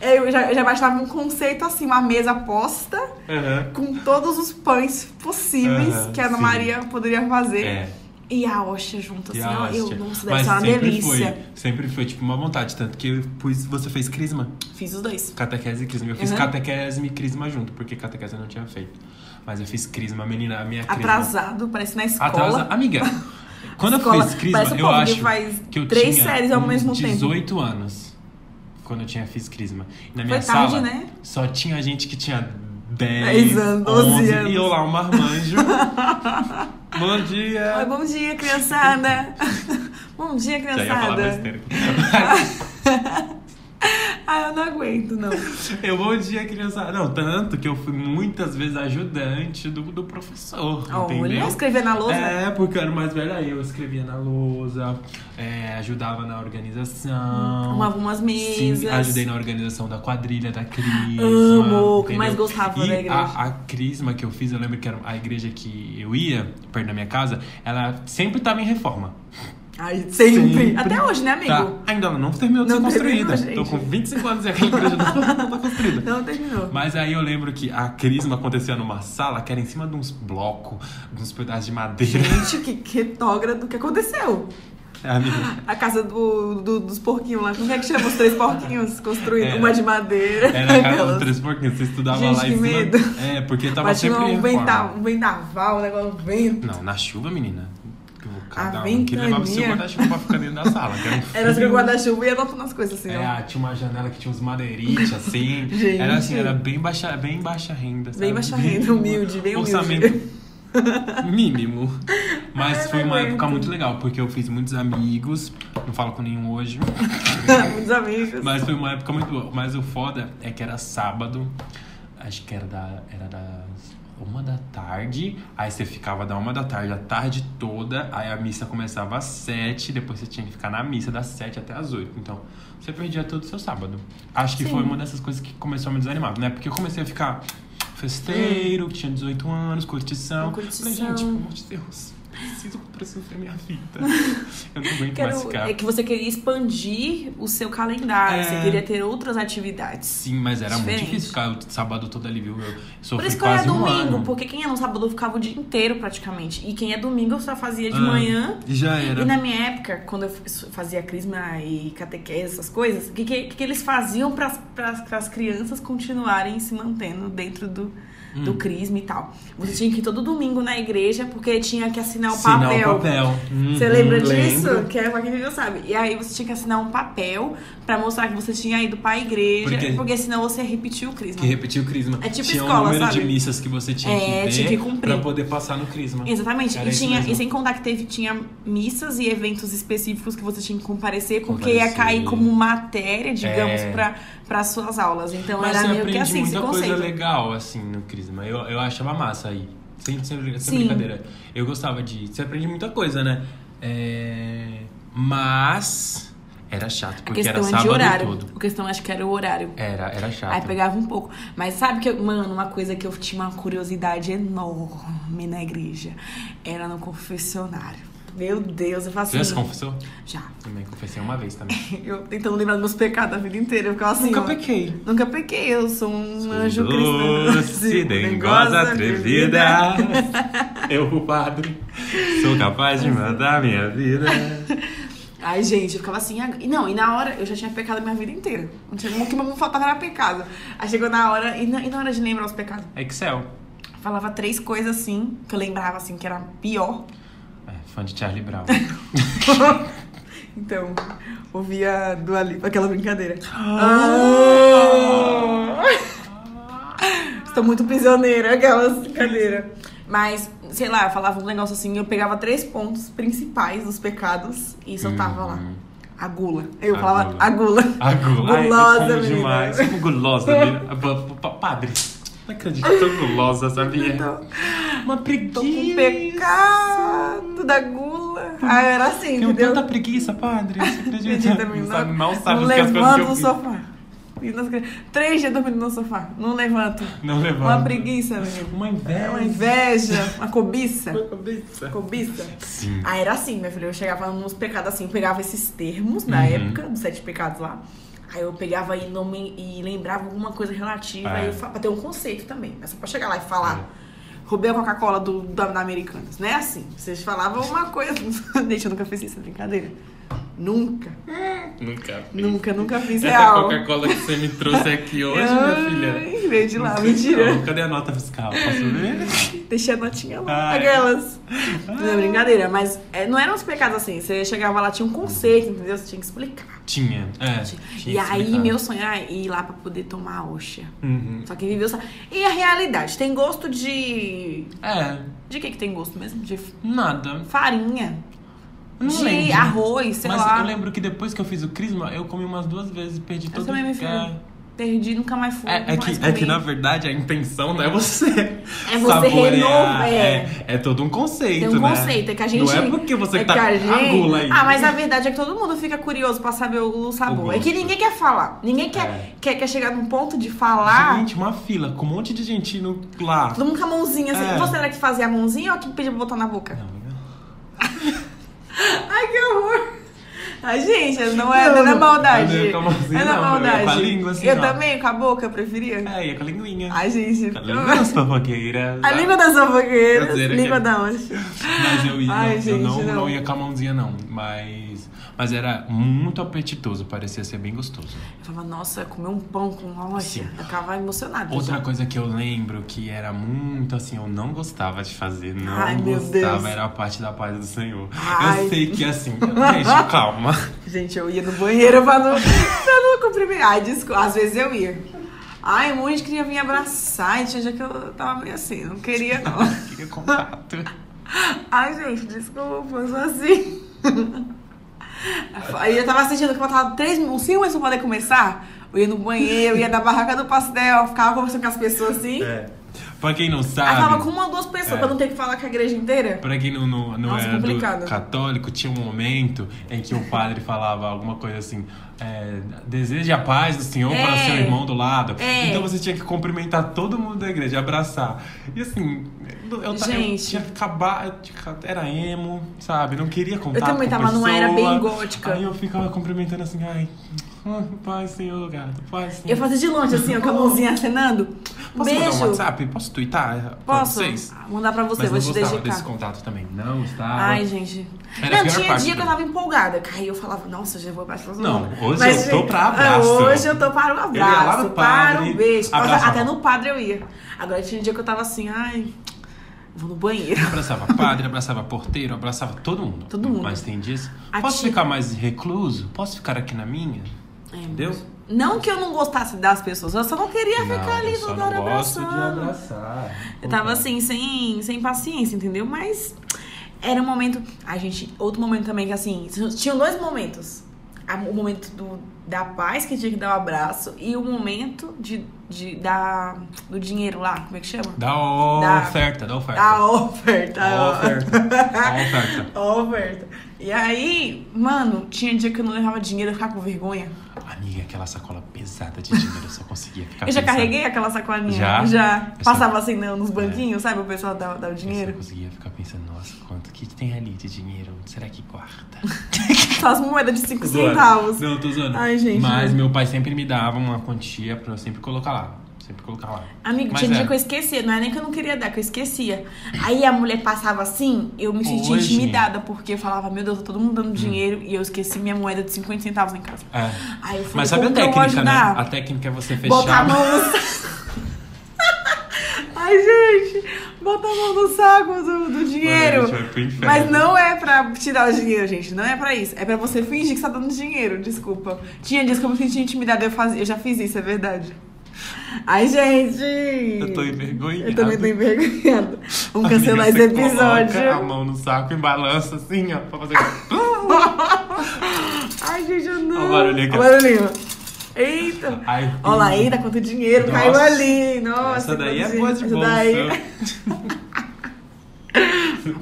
[SPEAKER 6] Eu já, eu já imaginava um conceito assim, uma mesa posta
[SPEAKER 7] Aham.
[SPEAKER 6] com todos os pães possíveis
[SPEAKER 7] Aham,
[SPEAKER 6] que a Ana
[SPEAKER 7] sim.
[SPEAKER 6] Maria poderia fazer.
[SPEAKER 7] É.
[SPEAKER 6] E a hóstia junto,
[SPEAKER 7] E
[SPEAKER 6] assim, ó. Eu,
[SPEAKER 7] hóstia.
[SPEAKER 6] nossa, deve
[SPEAKER 7] Mas
[SPEAKER 6] ser uma
[SPEAKER 7] sempre
[SPEAKER 6] delícia.
[SPEAKER 7] Foi, sempre foi, tipo, uma vontade. Tanto que eu pus, você fez crisma.
[SPEAKER 6] Fiz os dois.
[SPEAKER 7] Catequese e crisma. Eu fiz
[SPEAKER 6] Uhum.
[SPEAKER 7] catequese e crisma junto, porque catequese eu não tinha feito. Mas eu fiz crisma, menina, a minha crisma.
[SPEAKER 6] Atrasado, parece na escola.
[SPEAKER 7] Atrasa... Amiga, quando
[SPEAKER 6] Escola,
[SPEAKER 7] eu fiz crisma, eu
[SPEAKER 6] povo que
[SPEAKER 7] acho
[SPEAKER 6] faz
[SPEAKER 7] que eu
[SPEAKER 6] três
[SPEAKER 7] tinha
[SPEAKER 6] séries ao mesmo tempo.
[SPEAKER 7] 18 anos. Quando eu tinha fiz crisma. E na minha
[SPEAKER 6] Foi tarde,
[SPEAKER 7] sala,
[SPEAKER 6] né?
[SPEAKER 7] só tinha gente que tinha 10,
[SPEAKER 6] 10 anos, 12
[SPEAKER 7] 11,
[SPEAKER 6] anos.
[SPEAKER 7] E eu lá, um marmanjo. Bom dia.
[SPEAKER 6] Ai, bom dia, criançada. bom dia,
[SPEAKER 7] Já ia falar
[SPEAKER 6] criançada. Ai, eu não aguento, não.
[SPEAKER 7] Eu, bom dia, criançada. Não, tanto que eu fui muitas vezes ajudante do, do professor,
[SPEAKER 6] Olha,
[SPEAKER 7] entendeu?
[SPEAKER 6] escrever na lousa.
[SPEAKER 7] É, porque eu era mais velho aí. Eu escrevia na lousa, é, ajudava na organização.
[SPEAKER 6] Arrumava umas mesas.
[SPEAKER 7] Sim, ajudei na organização da quadrilha, da Crisma.
[SPEAKER 6] Amo, que mais gostava
[SPEAKER 7] e
[SPEAKER 6] da igreja.
[SPEAKER 7] A, a Crisma que eu fiz, eu lembro que era a igreja que eu ia, perto da minha casa, ela sempre tava em reforma.
[SPEAKER 6] Ai, sempre. Até hoje, né, amigo?
[SPEAKER 7] Tá. Ainda não terminou de
[SPEAKER 6] Não
[SPEAKER 7] ser construída.
[SPEAKER 6] terminou,
[SPEAKER 7] Tô com 25 anos e aquela igreja não não tá construída.
[SPEAKER 6] Não terminou.
[SPEAKER 7] Mas aí eu lembro que a crisma acontecia numa sala que era em cima de uns blocos, de uns pedaços de madeira.
[SPEAKER 6] Gente, que, que retógrafo do que aconteceu.
[SPEAKER 7] Amigo,
[SPEAKER 6] A casa do, do- dos porquinhos lá. Como é que chama? Os três porquinhos construídos. Uma de madeira.
[SPEAKER 7] era a casa dos três porquinhos. Você estudava
[SPEAKER 6] Gente,
[SPEAKER 7] lá em
[SPEAKER 6] que
[SPEAKER 7] cima.
[SPEAKER 6] medo.
[SPEAKER 7] É, porque tava
[SPEAKER 6] Mas tinha
[SPEAKER 7] sempre
[SPEAKER 6] um,
[SPEAKER 7] reforma.
[SPEAKER 6] venta, um vendaval, um negócio vento.
[SPEAKER 7] Não, na chuva, menina. Cada
[SPEAKER 6] A
[SPEAKER 7] um que levava o seu guarda-chuva pra ficar dentro da sala. Que era, um
[SPEAKER 6] Era assim, o guarda-chuva e ia adotando as coisas assim,
[SPEAKER 7] É,
[SPEAKER 6] ó.
[SPEAKER 7] tinha uma janela que tinha uns madeirites, assim.
[SPEAKER 6] Gente.
[SPEAKER 7] Era assim, era bem baixa, bem baixa renda.
[SPEAKER 6] Bem
[SPEAKER 7] sabe?
[SPEAKER 6] baixa renda, humilde, bem humilde.
[SPEAKER 7] Orçamento mínimo. Mas foi uma época muito legal, porque eu fiz muitos amigos. Não falo com nenhum hoje.
[SPEAKER 6] Muitos amigos.
[SPEAKER 7] Mas foi uma época muito boa. Mas o foda é que era sábado. Acho que era da. Era das uma da tarde. Aí você ficava da uma da tarde a tarde toda. Aí a missa começava às sete. Depois você tinha que ficar na missa das sete até às oito. Então, você perdia todo o seu sábado. Acho que
[SPEAKER 6] Sim.
[SPEAKER 7] foi uma dessas coisas que começou a me desanimar, né? Porque eu comecei a ficar festeiro, que tinha 18 anos, curtição.
[SPEAKER 6] Curtição.
[SPEAKER 7] Falei, gente, pelo amor de Deus. Preciso, ter minha vida. Eu não aguento mais
[SPEAKER 6] Quero,
[SPEAKER 7] ficar.
[SPEAKER 6] é que você queria expandir o seu calendário,
[SPEAKER 7] É.
[SPEAKER 6] você queria ter outras atividades.
[SPEAKER 7] Sim, mas era muito difícil ficar o sábado todo ali, viu? Eu
[SPEAKER 6] Por
[SPEAKER 7] sofri
[SPEAKER 6] isso que eu
[SPEAKER 7] um
[SPEAKER 6] domingo,
[SPEAKER 7] ano.
[SPEAKER 6] porque quem é no sábado ficava o dia inteiro praticamente. E quem é domingo eu só fazia de
[SPEAKER 7] Ah,
[SPEAKER 6] manhã.
[SPEAKER 7] E já era.
[SPEAKER 6] E na minha época, quando eu fazia crisma e catequese, essas coisas, o que, que, que eles faziam para as crianças continuarem se mantendo dentro do,
[SPEAKER 7] Hum.
[SPEAKER 6] do crisma e tal? Você tinha que ir todo domingo na igreja, porque tinha que assinar o
[SPEAKER 7] Assinar
[SPEAKER 6] papel.
[SPEAKER 7] o papel.
[SPEAKER 6] Você
[SPEAKER 7] Uhum,
[SPEAKER 6] lembra disso?
[SPEAKER 7] lembro.
[SPEAKER 6] Que é pra quem não sabe. E aí você tinha que assinar um papel pra mostrar que você tinha ido pra igreja,
[SPEAKER 7] Porque-
[SPEAKER 6] porque, senão você repetiu o crisma.
[SPEAKER 7] Que repetiu o crisma.
[SPEAKER 6] É tipo
[SPEAKER 7] tinha
[SPEAKER 6] escola,
[SPEAKER 7] um número
[SPEAKER 6] sabe?
[SPEAKER 7] de missas que você tinha
[SPEAKER 6] É,
[SPEAKER 7] que
[SPEAKER 6] tinha que cumprir.
[SPEAKER 7] pra poder passar no crisma.
[SPEAKER 6] Exatamente.
[SPEAKER 7] Era
[SPEAKER 6] E, tinha,
[SPEAKER 7] mesmo.
[SPEAKER 6] e sem contar que teve, tinha missas e eventos específicos que você tinha que comparecer, porque ia
[SPEAKER 7] Comparecer.
[SPEAKER 6] cair como matéria, digamos,
[SPEAKER 7] É.
[SPEAKER 6] pra, para suas aulas. Então
[SPEAKER 7] Mas
[SPEAKER 6] era meio que assim, esse
[SPEAKER 7] muita coisa
[SPEAKER 6] conceito.
[SPEAKER 7] legal, assim, no crisma. Eu, eu achava massa aí. Sem, sem, sem brincadeira. Eu gostava de... Você aprende muita coisa, né? É... Mas... Era chato, porque era
[SPEAKER 6] é de
[SPEAKER 7] sábado
[SPEAKER 6] horário.
[SPEAKER 7] todo.
[SPEAKER 6] A questão acho que era o horário.
[SPEAKER 7] Era, era chato.
[SPEAKER 6] Aí pegava um pouco. Mas sabe que, eu- mano, uma coisa que eu tinha uma curiosidade enorme na igreja era no confessionário. Meu Deus, eu faço
[SPEAKER 7] Você já se confessou?
[SPEAKER 6] Já.
[SPEAKER 7] Também confessei uma vez também.
[SPEAKER 6] Eu tentando lembrar dos meus pecados a vida inteira. Eu ficava assim.
[SPEAKER 7] Nunca
[SPEAKER 6] ó.
[SPEAKER 7] pequei.
[SPEAKER 6] Nunca pequei, eu sou um anjo
[SPEAKER 7] Doce,
[SPEAKER 6] cristão.
[SPEAKER 7] dengosa, atrevida. Eu, o padre, sou capaz de mandar minha vida.
[SPEAKER 6] Ai, gente, eu ficava assim. e Não, e na hora eu já tinha pecado a minha vida inteira. Não tinha o que me faltava era pecado. Aí chegou na hora, e na, e na hora de lembrar os pecados?
[SPEAKER 7] Excel.
[SPEAKER 6] Falava três coisas assim, que eu lembrava assim, que era pior.
[SPEAKER 7] Fã de Charlie Brown.
[SPEAKER 6] Então, ouvia do ali, aquela brincadeira.
[SPEAKER 7] Ah!
[SPEAKER 6] Estou muito prisioneira, aquelas brincadeiras. Mas, sei lá, eu falava um negócio assim, eu pegava três pontos principais dos pecados e soltava lá. A gula. Eu
[SPEAKER 7] A
[SPEAKER 6] falava
[SPEAKER 7] gula.
[SPEAKER 6] a gula.
[SPEAKER 7] A gula. Ai,
[SPEAKER 6] Gulosa, menina.
[SPEAKER 7] demais. Como gulosa, menina. Pa- pa- Padre, não acredito, tão gulosa, sabia?
[SPEAKER 6] Então,
[SPEAKER 7] Uma
[SPEAKER 6] tô
[SPEAKER 7] preguiça.
[SPEAKER 6] com pecado da gula. Ah, era assim,
[SPEAKER 7] Tenho
[SPEAKER 6] entendeu?
[SPEAKER 7] tanta preguiça, padre. Você acredita?
[SPEAKER 6] Acredita.
[SPEAKER 7] Não sabe, mal
[SPEAKER 6] Não
[SPEAKER 7] sabe que
[SPEAKER 6] levanto
[SPEAKER 7] fiz.
[SPEAKER 6] sofá. Três dias dormindo no sofá. Não levanto.
[SPEAKER 7] Não levanta.
[SPEAKER 6] Uma preguiça, menino.
[SPEAKER 7] Uma inveja.
[SPEAKER 6] É uma inveja, uma cobiça.
[SPEAKER 7] Uma cabeça.
[SPEAKER 6] Cobiça.
[SPEAKER 7] Sim.
[SPEAKER 6] Ah, era assim, minha filha. Eu chegava nos pecados assim, pegava esses termos na
[SPEAKER 7] Uhum.
[SPEAKER 6] época, dos sete pecados lá. Aí eu pegava e, nome, e lembrava alguma coisa relativa,
[SPEAKER 7] É.
[SPEAKER 6] aí eu pra ter um conceito também. Não é só pra chegar lá e falar. Roubei a Coca-Cola do, da, da Americanas. Não é assim. Vocês falavam uma coisa. Gente, eu nunca fiz isso, é brincadeira. Nunca.
[SPEAKER 7] Nunca. fiz.
[SPEAKER 6] Nunca, nunca fiz
[SPEAKER 7] Essa
[SPEAKER 6] real.
[SPEAKER 7] Coca-Cola que você me trouxe aqui hoje, minha filha.
[SPEAKER 6] Ai, veio de lá, mentira.
[SPEAKER 7] Não, Cadê a nota fiscal? Posso ver?
[SPEAKER 6] Deixei a notinha lá.
[SPEAKER 7] Ai.
[SPEAKER 6] Aquelas. Não é brincadeira, mas é, não eram os pecados assim. Você chegava lá, tinha um conceito, entendeu? Você tinha que explicar.
[SPEAKER 7] Tinha, é.
[SPEAKER 6] e
[SPEAKER 7] tinha que
[SPEAKER 6] aí,
[SPEAKER 7] explicar.
[SPEAKER 6] meu sonho era ir lá pra poder tomar a Oxa.
[SPEAKER 7] Uhum.
[SPEAKER 6] Só que viveu. E a realidade? Tem gosto de.
[SPEAKER 7] É,
[SPEAKER 6] De que que tem gosto mesmo? De
[SPEAKER 7] nada.
[SPEAKER 6] farinha.
[SPEAKER 7] Não
[SPEAKER 6] de
[SPEAKER 7] lembro.
[SPEAKER 6] arroz, sei
[SPEAKER 7] Mas
[SPEAKER 6] lá.
[SPEAKER 7] eu lembro que depois que eu fiz o crisma, eu comi umas duas vezes e perdi
[SPEAKER 6] Eu
[SPEAKER 7] todo
[SPEAKER 6] também me
[SPEAKER 7] é,
[SPEAKER 6] fui. Perdi, nunca mais fui.
[SPEAKER 7] é, é que, é que na verdade a intenção não é você.
[SPEAKER 6] É você renovar, é.
[SPEAKER 7] é. É todo um conceito,
[SPEAKER 6] Tem um
[SPEAKER 7] né?
[SPEAKER 6] conceito, é que a gente.
[SPEAKER 7] Não é porque você
[SPEAKER 6] é
[SPEAKER 7] tá
[SPEAKER 6] que gente...
[SPEAKER 7] gula aí.
[SPEAKER 6] Ah, mas a verdade é que todo mundo fica curioso pra saber o sabor.
[SPEAKER 7] O
[SPEAKER 6] é que ninguém quer falar. Ninguém quer,
[SPEAKER 7] É.
[SPEAKER 6] quer, quer chegar num ponto de falar.
[SPEAKER 7] Gente, uma fila com um monte de gente no lá.
[SPEAKER 6] Todo mundo com a mãozinha assim.
[SPEAKER 7] É.
[SPEAKER 6] Você era que fazia a mãozinha ou que pedia pra botar na boca?
[SPEAKER 7] Não.
[SPEAKER 6] Ai, que horror! Ai, gente, não é, não, é na maldade.
[SPEAKER 7] Eu não ia com a mãozinha,
[SPEAKER 6] é na
[SPEAKER 7] não, eu
[SPEAKER 6] maldade.
[SPEAKER 7] com a língua assim,
[SPEAKER 6] Eu
[SPEAKER 7] ó.
[SPEAKER 6] também, com a boca, eu preferia.
[SPEAKER 7] É, ia com a linguinha.
[SPEAKER 6] Ai, gente.
[SPEAKER 7] Com a língua das fofoqueiras.
[SPEAKER 6] A língua das fofoqueiras. Língua da onde?
[SPEAKER 7] Mas eu, ia,
[SPEAKER 6] Ai,
[SPEAKER 7] eu
[SPEAKER 6] gente,
[SPEAKER 7] não,
[SPEAKER 6] não.
[SPEAKER 7] não ia com a mãozinha, não. Mas, mas era muito apetitoso, parecia ser bem gostoso.
[SPEAKER 6] Eu falava, nossa, comer um pão com rocha. Eu ficava emocionada.
[SPEAKER 7] Outra
[SPEAKER 6] já.
[SPEAKER 7] coisa que eu lembro que era muito assim, eu não gostava de fazer, não
[SPEAKER 6] Ai, meu
[SPEAKER 7] gostava, era a parte da paz do Senhor.
[SPEAKER 6] Ai.
[SPEAKER 7] Eu sei que assim, gente, calma.
[SPEAKER 6] Gente, eu ia no banheiro pra não, pra não cumprimentar. Ai, desculpa. Às vezes eu ia. Ai, um monte queria vir abraçar. E tinha dia que eu tava meio assim, não queria não.
[SPEAKER 7] Queria contato.
[SPEAKER 6] Ai, gente, desculpa, eu sou assim. Aí eu tava sentindo que faltava três, uns cinco minutos pra poder começar. Eu ia no banheiro, ia na barraca do pastel, ficava conversando com as pessoas assim.
[SPEAKER 7] É. Pra quem não
[SPEAKER 6] Aí
[SPEAKER 7] sabe.
[SPEAKER 6] falava com uma ou duas pessoas,
[SPEAKER 7] É.
[SPEAKER 6] pra não ter que falar com a igreja inteira.
[SPEAKER 7] Pra quem não, não, não
[SPEAKER 6] Nossa,
[SPEAKER 7] era
[SPEAKER 6] complicado.
[SPEAKER 7] do católico, tinha um momento em que o padre falava alguma coisa assim: é, deseje a paz do Senhor para
[SPEAKER 6] É.
[SPEAKER 7] seu irmão do lado.
[SPEAKER 6] É.
[SPEAKER 7] Então você tinha que cumprimentar todo mundo da igreja, abraçar. E assim, eu, eu,
[SPEAKER 6] Gente.
[SPEAKER 7] tinha que acabar, eu tinha era emo, sabe? Não queria contato
[SPEAKER 6] também
[SPEAKER 7] com
[SPEAKER 6] tava numa era bem
[SPEAKER 7] pessoa.
[SPEAKER 6] gótica.
[SPEAKER 7] Aí eu ficava cumprimentando assim: ai, paz, Senhor, gato, paz, Senhor.
[SPEAKER 6] Eu fazia de longe, assim, ó, com a mãozinha acenando.
[SPEAKER 7] Posso mandar um
[SPEAKER 6] Beijo.
[SPEAKER 7] WhatsApp? Posso twittar? pra
[SPEAKER 6] Posso?
[SPEAKER 7] Vocês?
[SPEAKER 6] Mandar pra você,
[SPEAKER 7] Mas
[SPEAKER 6] vou
[SPEAKER 7] não
[SPEAKER 6] te dedicar.
[SPEAKER 7] desse contato também. Não gostava.
[SPEAKER 6] Ai, gente.
[SPEAKER 7] Era
[SPEAKER 6] não, tinha dia que eu
[SPEAKER 7] pra
[SPEAKER 6] tava empolgada. Aí eu falava, nossa, já vou abraçar todo
[SPEAKER 7] Não, hoje eu tô pra abraço.
[SPEAKER 6] Hoje eu tô para o
[SPEAKER 7] Eu ia lá
[SPEAKER 6] abraço, para o beijo.
[SPEAKER 7] Abraçava.
[SPEAKER 6] Até no padre eu ia. Agora tinha dia que eu tava assim, ai, vou no banheiro.
[SPEAKER 7] Abraçava padre, abraçava porteiro, abraçava todo mundo.
[SPEAKER 6] Todo mundo.
[SPEAKER 7] Mas tem dias.
[SPEAKER 6] A
[SPEAKER 7] Posso
[SPEAKER 6] tia-
[SPEAKER 7] ficar mais recluso? Posso ficar aqui na minha?
[SPEAKER 6] É,
[SPEAKER 7] Entendeu?
[SPEAKER 6] Não que eu não gostasse das pessoas, eu só não queria ficar
[SPEAKER 7] Não,
[SPEAKER 6] ali
[SPEAKER 7] eu só
[SPEAKER 6] toda hora
[SPEAKER 7] gosto de
[SPEAKER 6] abraçando.
[SPEAKER 7] abraçar.
[SPEAKER 6] Eu tava assim, sem, sem paciência, entendeu? Mas era um momento. A gente. Outro momento também que assim. Tinham dois momentos. O momento do, da paz, que tinha que dar o abraço, e o momento de, de, da, do dinheiro lá. Como é que chama? Da-
[SPEAKER 7] oferta, dá oferta.
[SPEAKER 6] A oferta.
[SPEAKER 7] Dá oferta. Oferta.
[SPEAKER 6] Oferta. E aí, mano, tinha dia que eu não levava dinheiro, eu ficava com vergonha.
[SPEAKER 7] Amiga, aquela sacola pesada de dinheiro, eu só conseguia ficar
[SPEAKER 6] Eu já
[SPEAKER 7] pensando.
[SPEAKER 6] carreguei aquela sacolinha.
[SPEAKER 7] Já?
[SPEAKER 6] Já.
[SPEAKER 7] Eu só-
[SPEAKER 6] Passava assim no- nos banquinhos, sabe? O pessoal dá, dá o
[SPEAKER 7] Eu só
[SPEAKER 6] dinheiro.
[SPEAKER 7] conseguia ficar pensando, nossa, quanto que tem ali de dinheiro? Será que guarda?
[SPEAKER 6] Só as moedas de 5
[SPEAKER 7] Tô zoando.
[SPEAKER 6] centavos.
[SPEAKER 7] Não, tô zoando.
[SPEAKER 6] Ai, gente.
[SPEAKER 7] Mas meu pai sempre me dava uma quantia pra eu sempre colocar lá. Sempre colocar lá.
[SPEAKER 6] Amigo,
[SPEAKER 7] Mas
[SPEAKER 6] tinha dia
[SPEAKER 7] é.
[SPEAKER 6] que eu esquecia. Não é nem que eu não queria dar, que eu esquecia. Aí a mulher passava assim, eu me sentia
[SPEAKER 7] Hoje-
[SPEAKER 6] intimidada, porque eu falava, meu Deus, tá todo mundo dando dinheiro e eu esqueci minha moeda de 50 centavos em casa.
[SPEAKER 7] É.
[SPEAKER 6] Aí eu falei,
[SPEAKER 7] Mas sabe a técnica, né? A técnica é você fechar.
[SPEAKER 6] Botar a mão no saco. Ai, gente, botar a mão no saco do, do dinheiro.
[SPEAKER 7] Inferno.
[SPEAKER 6] Mas não é pra tirar o dinheiro, gente. Não é pra isso. É pra você fingir que você tá dando dinheiro. Desculpa. Tinha dias que eu me sentia intimidada. Eu, fazia, eu já fiz isso, é verdade. Ai, gente.
[SPEAKER 7] Eu tô envergonhada.
[SPEAKER 6] Eu também tô envergonhada. Vamos cancelar esse episódio.
[SPEAKER 7] Coloca a mão no saco e balança assim, ó, pra fazer.
[SPEAKER 6] Ai, gente, eu não.
[SPEAKER 7] Olha o barulhinho aqui,
[SPEAKER 6] o barulhinho. Eita.
[SPEAKER 7] Ai,
[SPEAKER 6] Olha lá, eita, quanto dinheiro
[SPEAKER 7] Nossa.
[SPEAKER 6] caiu ali. Nossa,
[SPEAKER 7] Essa daí é boa de bolsa.
[SPEAKER 6] daí-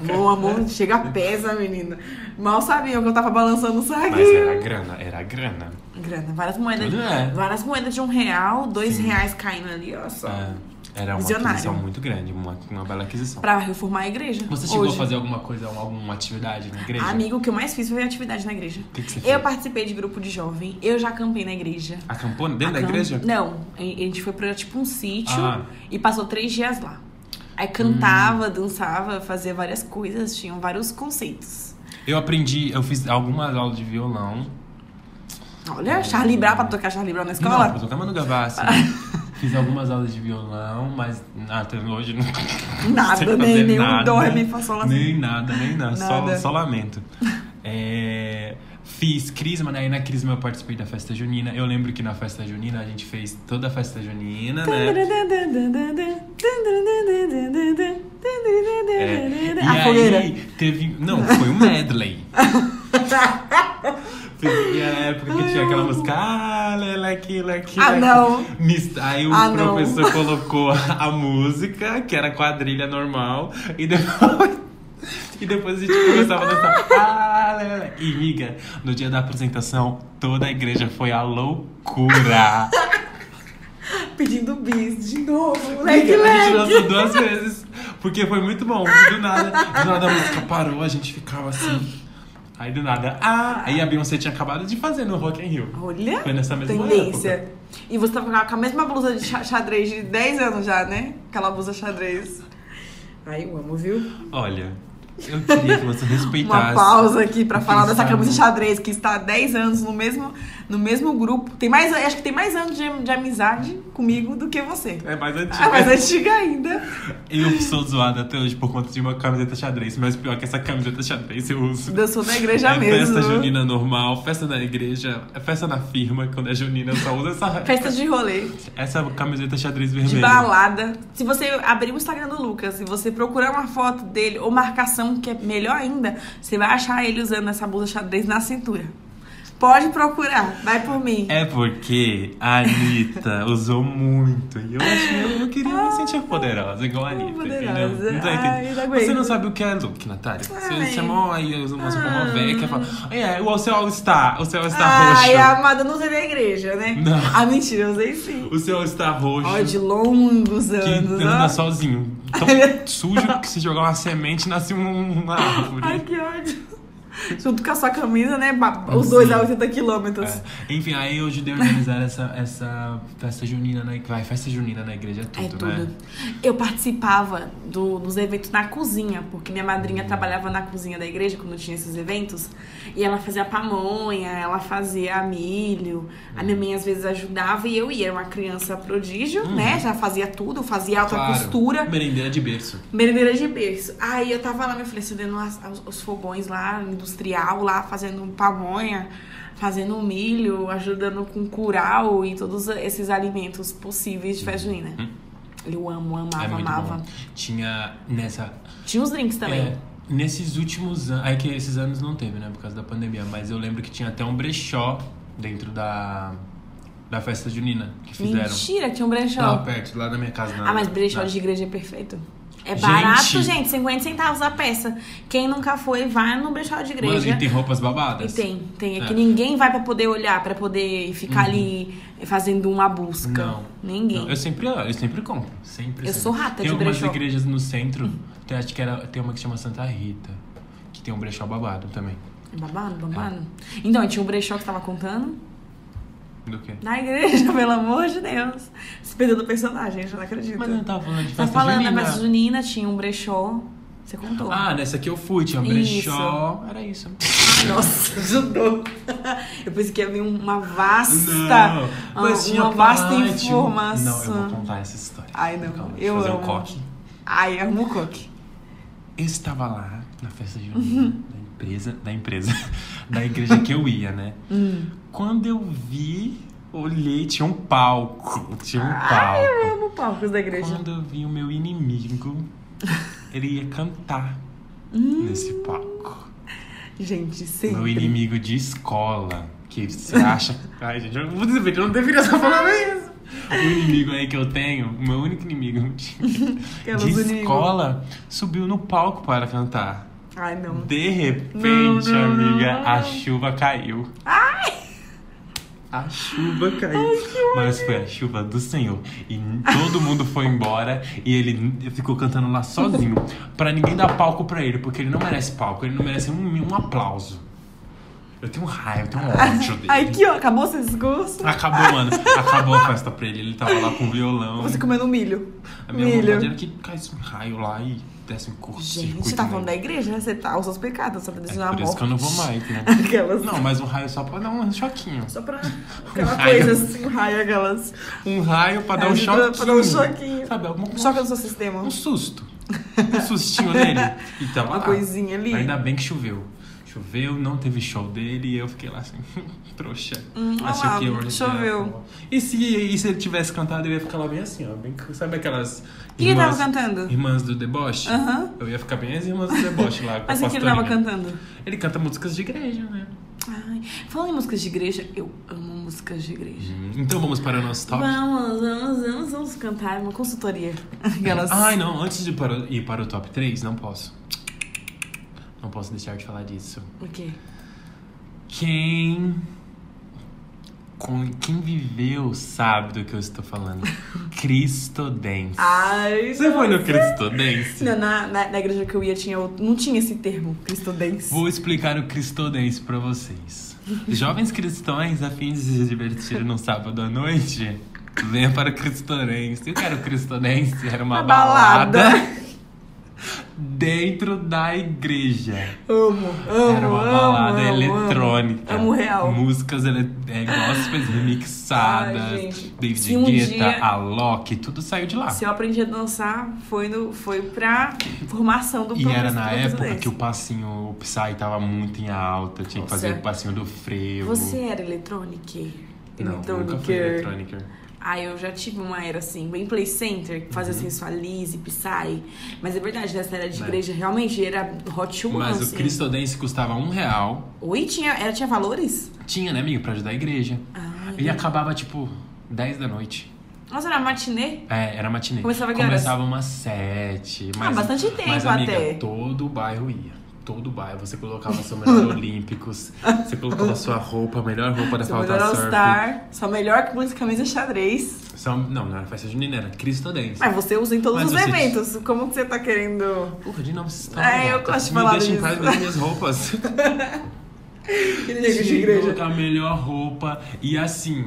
[SPEAKER 6] Mão, a mão chega pesa, menina. Mal sabiam que eu tava balançando o saquinho.
[SPEAKER 7] Mas era grana, era grana.
[SPEAKER 6] Grana, várias moedas.
[SPEAKER 7] Tudo é.
[SPEAKER 6] Várias moedas de um real, dois
[SPEAKER 7] Sim.
[SPEAKER 6] reais caindo ali, ó só.
[SPEAKER 7] É, era uma
[SPEAKER 6] Visionário.
[SPEAKER 7] aquisição muito grande, uma, uma bela aquisição.
[SPEAKER 6] Pra reformar a igreja.
[SPEAKER 7] Você chegou
[SPEAKER 6] hoje.
[SPEAKER 7] a fazer alguma coisa, alguma atividade na igreja?
[SPEAKER 6] Amigo, o que eu mais fiz foi atividade na igreja.
[SPEAKER 7] O que, que você fez?
[SPEAKER 6] Eu participei de grupo de jovem, eu já acampei na igreja.
[SPEAKER 7] Acampou dentro da
[SPEAKER 6] Acamp-
[SPEAKER 7] igreja?
[SPEAKER 6] Não, a a gente foi pra tipo um sítio
[SPEAKER 7] Ah.
[SPEAKER 6] e passou três dias lá. Aí cantava,
[SPEAKER 7] Hum.
[SPEAKER 6] dançava, fazia várias coisas, tinham vários conceitos.
[SPEAKER 7] Eu aprendi, eu fiz algumas aulas de violão.
[SPEAKER 6] Olha, Charlie Brown pra tocar Charlie Brown na escola.
[SPEAKER 7] Não, pra tocar Manu Gavassi. Fiz algumas aulas de violão, mas até hoje não.
[SPEAKER 6] Nada,
[SPEAKER 7] sei
[SPEAKER 6] nem- nem um
[SPEAKER 7] nada.
[SPEAKER 6] dó, mi, fá, sol.
[SPEAKER 7] Nem nada, nem nada. Só,
[SPEAKER 6] Nada.
[SPEAKER 7] só lamento. É, fiz Crisma, né? E na Crisma eu participei da festa junina. Eu lembro que na festa junina a gente fez toda a festa junina, né? É, e
[SPEAKER 6] A
[SPEAKER 7] aí
[SPEAKER 6] fogueira.
[SPEAKER 7] teve. Não, foi um medley. E era a época que tinha aquela música. Ah, leleque, leque,
[SPEAKER 6] Ah,
[SPEAKER 7] leque."
[SPEAKER 6] não.
[SPEAKER 7] Mis- Aí o
[SPEAKER 6] Ah, não.
[SPEAKER 7] professor colocou a música, que era quadrilha normal, e depois. E depois a gente começava a dançar. Ah. E, miga, no dia da apresentação, toda a igreja foi a loucura.
[SPEAKER 6] Pedindo bis de novo, leque,
[SPEAKER 7] Amiga, a gente
[SPEAKER 6] leque.
[SPEAKER 7] dançou duas vezes. Porque foi muito bom. Do nada, do nada a música parou, a gente ficava assim. Aí do nada, ah! Aí a Beyoncé tinha acabado de fazer no Rock in Rio.
[SPEAKER 6] Olha,
[SPEAKER 7] Foi nessa mesma
[SPEAKER 6] tendência.
[SPEAKER 7] época.
[SPEAKER 6] E você tá com a mesma blusa de xa- xadrez de 10 anos já, né? Aquela blusa xadrez. Ai, eu amo, viu?
[SPEAKER 7] Olha, eu queria que você respeitasse.
[SPEAKER 6] Uma pausa aqui pra falar dessa camisa xadrez que está há 10 anos no mesmo, no mesmo grupo. Tem mais, acho que tem mais anos de, de amizade comigo do que você.
[SPEAKER 7] É mais antiga.
[SPEAKER 6] Ah, mais antiga ainda.
[SPEAKER 7] Eu sou zoada até hoje por conta de uma camiseta xadrez, mas pior que essa camiseta xadrez eu uso.
[SPEAKER 6] Dançou na igreja
[SPEAKER 7] é
[SPEAKER 6] mesmo.
[SPEAKER 7] festa junina normal, festa na igreja, é festa na firma, quando é junina eu só uso essa,
[SPEAKER 6] Festa de rolê,
[SPEAKER 7] essa camiseta xadrez
[SPEAKER 6] de
[SPEAKER 7] vermelha.
[SPEAKER 6] balada. Se você abrir o Instagram do Lucas, se você procurar uma foto dele ou marcação, que é melhor ainda, você vai achar ele usando essa blusa xadrez na cintura. Pode procurar, vai por mim.
[SPEAKER 7] É porque a Anitta usou muito. E eu achei, eu queria me sentir poderosa, igual a Anitta.
[SPEAKER 6] poderosa.
[SPEAKER 7] entendeu? Não tá
[SPEAKER 6] Ai, não.
[SPEAKER 7] Você não sabe o que é look, Natália. Você
[SPEAKER 6] Ai.
[SPEAKER 7] chamou aí uma
[SPEAKER 6] Ah.
[SPEAKER 7] velha que fala. É, o seu All-Star, o seu All-Star
[SPEAKER 6] Ai,
[SPEAKER 7] roxo.
[SPEAKER 6] amada, não usei na igreja, né?
[SPEAKER 7] Não.
[SPEAKER 6] Ah, mentira, eu usei sim.
[SPEAKER 7] O seu All-Star roxo.
[SPEAKER 6] Ó, de longos
[SPEAKER 7] que
[SPEAKER 6] anos,
[SPEAKER 7] anda
[SPEAKER 6] ó.
[SPEAKER 7] sozinho. Tão sujo que se jogar uma semente nasce um- uma árvore.
[SPEAKER 6] Ai, que ódio. Junto com a sua camisa, né? Os dois
[SPEAKER 7] Sim.
[SPEAKER 6] a 80 quilômetros.
[SPEAKER 7] É. Enfim, aí eu ajudei a organizar essa, essa festa junina na igreja. Vai, festa junina na igreja é
[SPEAKER 6] É
[SPEAKER 7] tudo,
[SPEAKER 6] tudo.
[SPEAKER 7] né?
[SPEAKER 6] Eu participava do- dos eventos na cozinha, porque minha madrinha trabalhava na cozinha da igreja quando tinha esses eventos. E ela fazia pamonha, ela fazia milho. A minha mãe às vezes ajudava e eu ia. Era uma criança prodígio, né? Já fazia tudo, fazia alta.
[SPEAKER 7] Claro.
[SPEAKER 6] costura.
[SPEAKER 7] Merendeira de berço.
[SPEAKER 6] Merendeira de berço. Aí eu tava lá, me oferecendo os, fogões lá, industrial, lá fazendo pamonha, fazendo milho, ajudando com curau e todos esses alimentos possíveis de festa junina. Eu amo, amava,
[SPEAKER 7] é
[SPEAKER 6] amava.
[SPEAKER 7] bom. Tinha nessa.
[SPEAKER 6] Tinha os drinks também.
[SPEAKER 7] É, nesses últimos anos. É que esses anos não teve, né? Por causa da pandemia. Mas eu lembro que tinha até um brechó dentro da. Da festa junina que fizeram.
[SPEAKER 6] Mentira, tinha um brechó.
[SPEAKER 7] Lá perto, lá na minha casa. na-
[SPEAKER 6] ah, mas brechó
[SPEAKER 7] na-
[SPEAKER 6] de igreja é perfeito. É
[SPEAKER 7] Gente.
[SPEAKER 6] barato, gente, 50 centavos a peça. Quem nunca foi, vai no brechó de igreja.
[SPEAKER 7] Mano, e tem roupas
[SPEAKER 6] E
[SPEAKER 7] babadas.
[SPEAKER 6] tem, tem. É,
[SPEAKER 7] É. Uhum.
[SPEAKER 6] que ninguém vai pra poder olhar, pra poder ficar ali fazendo uma busca.
[SPEAKER 7] Não.
[SPEAKER 6] Ninguém.
[SPEAKER 7] Não, eu sempre, eu sempre compro. Sempre.
[SPEAKER 6] Eu
[SPEAKER 7] sempre.
[SPEAKER 6] sou rata
[SPEAKER 7] Tem
[SPEAKER 6] de
[SPEAKER 7] algumas
[SPEAKER 6] brechó.
[SPEAKER 7] igrejas no centro. Tem, acho que era, tem uma que chama Santa Rita. Que tem um brechó babado também.
[SPEAKER 6] Babado, babado. Então, tinha um brechó que você tava contando.
[SPEAKER 7] Do quê?
[SPEAKER 6] Na igreja, pelo amor de Deus. Se perdeu do personagem, já não acredito.
[SPEAKER 7] Mas eu não tava falando de
[SPEAKER 6] Tá
[SPEAKER 7] festa
[SPEAKER 6] falando,
[SPEAKER 7] junina.
[SPEAKER 6] né? Mas junina tinha um brechó. Você contou.
[SPEAKER 7] Ah, nessa que eu fui, tinha um brechó. Era isso.
[SPEAKER 6] Nossa, ajudou. Eu pensei que ia vir uma vasta,
[SPEAKER 7] Não,
[SPEAKER 6] uma,
[SPEAKER 7] mas tinha
[SPEAKER 6] uma vasta informação.
[SPEAKER 7] Não, eu vou contar essa história.
[SPEAKER 6] Ai, não.
[SPEAKER 7] Calma,
[SPEAKER 6] eu
[SPEAKER 7] fazer
[SPEAKER 6] amo.
[SPEAKER 7] um coque.
[SPEAKER 6] Ai, amo o coque.
[SPEAKER 7] Eu estava lá na festa junina da empresa, da empresa, da igreja que eu ia, né?
[SPEAKER 6] Hum.
[SPEAKER 7] Quando eu vi, olhei, tinha um palco. Tinha um
[SPEAKER 6] Eu
[SPEAKER 7] palco.
[SPEAKER 6] amo palcos da igreja.
[SPEAKER 7] Quando eu vi o meu inimigo, ele ia cantar
[SPEAKER 6] Hum.
[SPEAKER 7] nesse palco.
[SPEAKER 6] Gente, sempre.
[SPEAKER 7] Meu inimigo de escola. Que você acha. Ai, gente, eu, eu não deveria estar falando isso. O inimigo aí que eu tenho, o meu único inimigo de, de
[SPEAKER 6] inimigo.
[SPEAKER 7] escola, subiu no palco para cantar.
[SPEAKER 6] Ai, não.
[SPEAKER 7] De repente,
[SPEAKER 6] Não, não,
[SPEAKER 7] amiga,
[SPEAKER 6] não.
[SPEAKER 7] a chuva caiu. A chuva caiu. Mas foi a chuva do Senhor. E todo mundo foi embora e ele ficou cantando lá sozinho. Pra ninguém dar palco pra ele, porque ele não merece palco, ele não merece um, um aplauso. Eu tenho raiva, eu tenho ódio dele.
[SPEAKER 6] Ai, que ó, acabou seu discurso?
[SPEAKER 7] Acabou, mano. Acabou a festa pra ele. Ele tava lá com violão.
[SPEAKER 6] Você comendo milho.
[SPEAKER 7] A minha
[SPEAKER 6] milho.
[SPEAKER 7] vontade era que caísse um raio lá e um curso.
[SPEAKER 6] Gente, você tá falando da igreja, né? Você tá aos seus pecados, só pra
[SPEAKER 7] É
[SPEAKER 6] desejar a
[SPEAKER 7] por isso que eu não vou mais, né?
[SPEAKER 6] Aquelas.
[SPEAKER 7] Não, mas um raio só pra dar um choquinho.
[SPEAKER 6] Só pra aquela
[SPEAKER 7] raio.
[SPEAKER 6] coisa assim, um raio, aquelas.
[SPEAKER 7] Um raio pra dar um choquinho.
[SPEAKER 6] pra dar um choquinho.
[SPEAKER 7] Sabe, alguma
[SPEAKER 6] Choca no seu sistema.
[SPEAKER 7] Um susto. Um sustinho nele. E tava
[SPEAKER 6] Uma
[SPEAKER 7] lá.
[SPEAKER 6] coisinha ali.
[SPEAKER 7] Ainda bem que choveu. Choveu, não teve show dele e eu fiquei lá assim, trouxa.
[SPEAKER 6] Hum,
[SPEAKER 7] Achei que eu
[SPEAKER 6] choveu.
[SPEAKER 7] E se, e se ele tivesse cantado, eu ia ficar lá bem assim, ó. Bem, sabe aquelas.
[SPEAKER 6] que ele tava
[SPEAKER 7] irmãs-
[SPEAKER 6] cantando?
[SPEAKER 7] Irmãs do deboche?
[SPEAKER 6] Aham.
[SPEAKER 7] Eu ia ficar bem as irmãs do deboche lá. com
[SPEAKER 6] Mas o que ele tava cantando?
[SPEAKER 7] Ele canta músicas de igreja, né?
[SPEAKER 6] Ai, falando em músicas de igreja, eu amo músicas de igreja.
[SPEAKER 7] Então vamos para o nosso top.
[SPEAKER 6] Vamos, vamos, vamos, vamos cantar uma consultoria. Aquelas.
[SPEAKER 7] Ai, não, antes de ir para o top 3, não posso. Não posso deixar de falar disso.
[SPEAKER 6] O quê?
[SPEAKER 7] Quem com- quem viveu sabe do que eu estou falando. Cristodense.
[SPEAKER 6] Ai,
[SPEAKER 7] Você foi no Cristodense?
[SPEAKER 6] Não, na, na, na igreja que eu ia, tinha, outro- não tinha esse termo, cristodense.
[SPEAKER 7] Vou explicar o Cristodense pra vocês. Jovens cristãos a fim de se divertir no sábado à noite, venha para o Cristodense. O que era o Cristodense? Era uma
[SPEAKER 6] Uma balada.
[SPEAKER 7] balada dentro da igreja.
[SPEAKER 6] Amo, amo,
[SPEAKER 7] Era uma balada
[SPEAKER 6] amo,
[SPEAKER 7] eletrônica.
[SPEAKER 6] Amo, amo real.
[SPEAKER 7] Músicas ele... é, gospels remixadas.
[SPEAKER 6] Ai, gente.
[SPEAKER 7] David
[SPEAKER 6] um
[SPEAKER 7] Guetta,
[SPEAKER 6] dia-
[SPEAKER 7] Alok, tudo saiu de lá.
[SPEAKER 6] Se eu aprendi a dançar, foi, no, foi pra formação do
[SPEAKER 7] E era na época
[SPEAKER 6] presidente.
[SPEAKER 7] que o passinho, o Psy tava muito em alta, tinha que fazer o passinho do frevo.
[SPEAKER 6] Você era eletrônica?
[SPEAKER 7] Não, nunca fui eletrônica.
[SPEAKER 6] Ah, eu já tive uma era assim, bem play center, que fazia sensualize, Psy. Mas é verdade, nessa era de igreja, realmente era hot one,
[SPEAKER 7] Mas
[SPEAKER 6] assim.
[SPEAKER 7] o Cristodense custava um real.
[SPEAKER 6] Oi, tinha, era, tinha valores?
[SPEAKER 7] Tinha, né, amigo? Pra ajudar a igreja.
[SPEAKER 6] Ah,
[SPEAKER 7] E acabava, tipo, 10 da noite.
[SPEAKER 6] Nossa, era matinê?
[SPEAKER 7] É, era matinê.
[SPEAKER 6] Começava que?
[SPEAKER 7] Começava umas 7.
[SPEAKER 6] Ah, bastante tempo
[SPEAKER 7] mas, amiga,
[SPEAKER 6] até.
[SPEAKER 7] todo o bairro ia. Todo o bairro. Você colocava seu melhor Olímpicos. Você colocava sua roupa, a melhor roupa da
[SPEAKER 6] Seu
[SPEAKER 7] falta
[SPEAKER 6] melhor
[SPEAKER 7] surf.
[SPEAKER 6] All-Star, sua melhor que música camisa xadrez.
[SPEAKER 7] Só- não, não era festa junina, era Cristodense.
[SPEAKER 6] Mas você usa em todos
[SPEAKER 7] Mas
[SPEAKER 6] os
[SPEAKER 7] você-
[SPEAKER 6] eventos. Como que você tá querendo.
[SPEAKER 7] Porra, de novo, vocês estão
[SPEAKER 6] É, eu gosto de
[SPEAKER 7] Me
[SPEAKER 6] falar
[SPEAKER 7] deixem em
[SPEAKER 6] disso.
[SPEAKER 7] paz das minhas roupas.
[SPEAKER 6] Nego de igreja.
[SPEAKER 7] colocar a melhor roupa. E assim,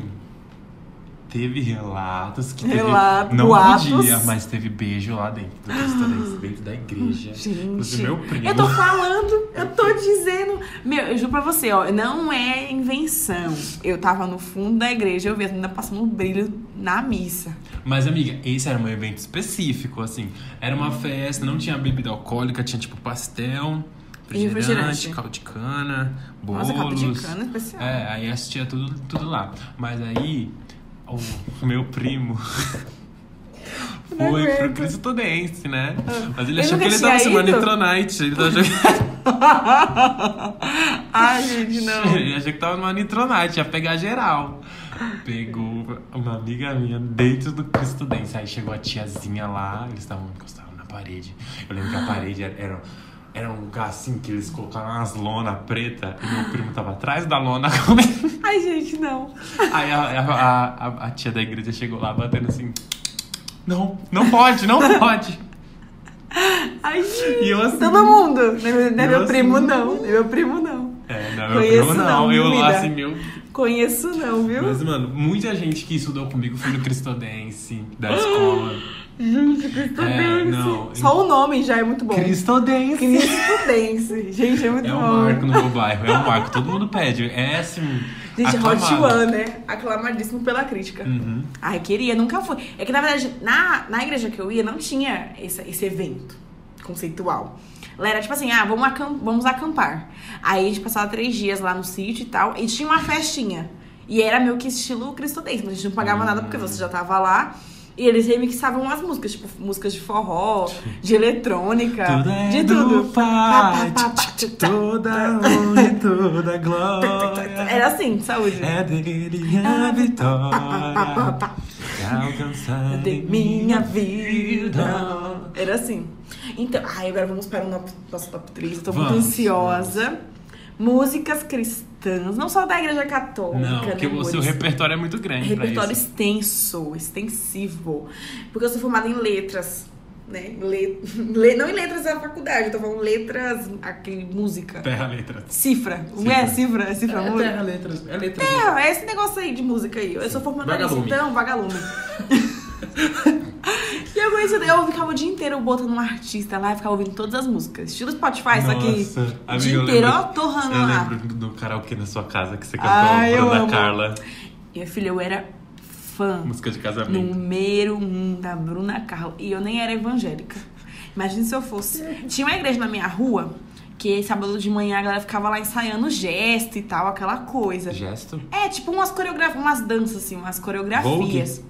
[SPEAKER 7] teve relatos que teve.
[SPEAKER 6] Relatos,
[SPEAKER 7] não
[SPEAKER 6] boatos.
[SPEAKER 7] podia, mas teve beijo lá dentro do dentro da igreja.
[SPEAKER 6] Gente,
[SPEAKER 7] meu primo.
[SPEAKER 6] eu tô falando, eu tô dizendo. Meu, eu juro pra você, ó, não é invenção. Eu tava no fundo da igreja, eu vi meninas passando um brilho na missa.
[SPEAKER 7] Mas, amiga, esse era um evento específico, assim. Era uma festa, não tinha bebida alcoólica, tinha tipo pastel, refrigerante,
[SPEAKER 6] refrigerante.
[SPEAKER 7] caldo de cana, bolos.
[SPEAKER 6] Nossa, caldo de cana especial.
[SPEAKER 7] É, aí assistia tudo, tudo lá. Mas aí, o meu primo foi pro. Cristodense, né? Mas ele
[SPEAKER 6] Ele
[SPEAKER 7] achou que ele tava
[SPEAKER 6] ido?
[SPEAKER 7] Nitronite. Ele tava achando...
[SPEAKER 6] Ai, gente, não.
[SPEAKER 7] ele achou que tava numa Nitronite, ia pegar geral. Pegou uma amiga minha dentro do Cristodense. Aí chegou a tiazinha lá, eles estavam encostados na parede. Eu lembro que a parede era, era, um lugar assim que eles colocaram umas lona preta e meu primo tava atrás da lona comendo.
[SPEAKER 6] Ai, gente, não.
[SPEAKER 7] Aí a, a, a, a tia da igreja chegou lá batendo assim. Não, não pode, não pode.
[SPEAKER 6] Ai, gente.
[SPEAKER 7] Eu assim.
[SPEAKER 6] Todo mundo. Não é é
[SPEAKER 7] Eu
[SPEAKER 6] meu primo,
[SPEAKER 7] assim.
[SPEAKER 6] não. Não é meu primo, não.
[SPEAKER 7] É, não, meu
[SPEAKER 6] Conheço
[SPEAKER 7] primo não.
[SPEAKER 6] não,
[SPEAKER 7] eu
[SPEAKER 6] vida.
[SPEAKER 7] assim, meu.
[SPEAKER 6] Conheço, não, viu?
[SPEAKER 7] Mas, mano, muita gente que estudou comigo foi no Cristodense da escola.
[SPEAKER 6] Gente, Cristodense.
[SPEAKER 7] É, não.
[SPEAKER 6] Só o nome já é muito bom.
[SPEAKER 7] Cristodense.
[SPEAKER 6] Cristodense. Gente, é muito
[SPEAKER 7] É
[SPEAKER 6] bom.
[SPEAKER 7] um marco no meu bairro, é um marco. Todo mundo pede. É assim.
[SPEAKER 6] Gente, Hot. One, né? Aclamadíssimo pela crítica.
[SPEAKER 7] Uhum.
[SPEAKER 6] Ai, queria, nunca foi. É que, na verdade, na, na igreja que eu ia, não tinha esse, esse evento conceitual. Lá era tipo assim, ah, vamos, acam- vamos acampar. Aí a gente passava três dias lá no sítio e tal, e tinha uma festinha. E era meio que estilo cristodense, mas a gente não pagava nada porque você já tava lá. E eles remixavam as músicas, tipo, músicas de forró, de eletrônica,
[SPEAKER 7] Tudo é
[SPEAKER 6] de
[SPEAKER 7] do
[SPEAKER 6] tudo. Tá,
[SPEAKER 7] Toda honra toda glória.
[SPEAKER 6] Era assim, saúde.
[SPEAKER 7] É dele a vitória. que Alcançar
[SPEAKER 6] de minha vida. Era assim. Então, ai, agora vamos para o no- nosso top 3. Eu tô muito
[SPEAKER 7] Vamos,
[SPEAKER 6] ansiosa. Músicas cristãs, não só da igreja católica,
[SPEAKER 7] Não,
[SPEAKER 6] né,
[SPEAKER 7] porque o seu repertório é muito grande pra
[SPEAKER 6] Repertório
[SPEAKER 7] isso.
[SPEAKER 6] extenso, extensivo. Porque eu sou formada em letras, né? Le... le- Não em letras da faculdade, eu tô falando letras, aquele, música.
[SPEAKER 7] Terra letras.
[SPEAKER 6] Cifra. Não é cifra? É cifra
[SPEAKER 7] É
[SPEAKER 6] música?
[SPEAKER 7] terra letras. É letras.
[SPEAKER 6] É, é esse negócio aí de música aí. Eu sou formada nisso,
[SPEAKER 7] Vagalume.
[SPEAKER 6] então, vagalume. e eu conheci, eu ficava o dia inteiro botando um artista lá e ficava ouvindo todas as músicas. Estilo Spotify.
[SPEAKER 7] Nossa,
[SPEAKER 6] O
[SPEAKER 7] amiga,
[SPEAKER 6] dia
[SPEAKER 7] eu
[SPEAKER 6] inteiro, ó, torrando
[SPEAKER 7] Eu
[SPEAKER 6] lá.
[SPEAKER 7] lembro do karaokê na sua casa que você cantou
[SPEAKER 6] Ai, eu
[SPEAKER 7] Bruna
[SPEAKER 6] amo.
[SPEAKER 7] Carla.
[SPEAKER 6] E minha filha, eu era fã
[SPEAKER 7] Música de casamento.
[SPEAKER 6] número um da Bruna Carla. E eu nem era evangélica. Imagina se eu fosse. Tinha uma igreja na minha rua que sábado de manhã a galera ficava lá ensaiando gesto e tal, aquela coisa.
[SPEAKER 7] Gesto?
[SPEAKER 6] É, tipo umas coreografias, umas danças, assim, umas coreografias.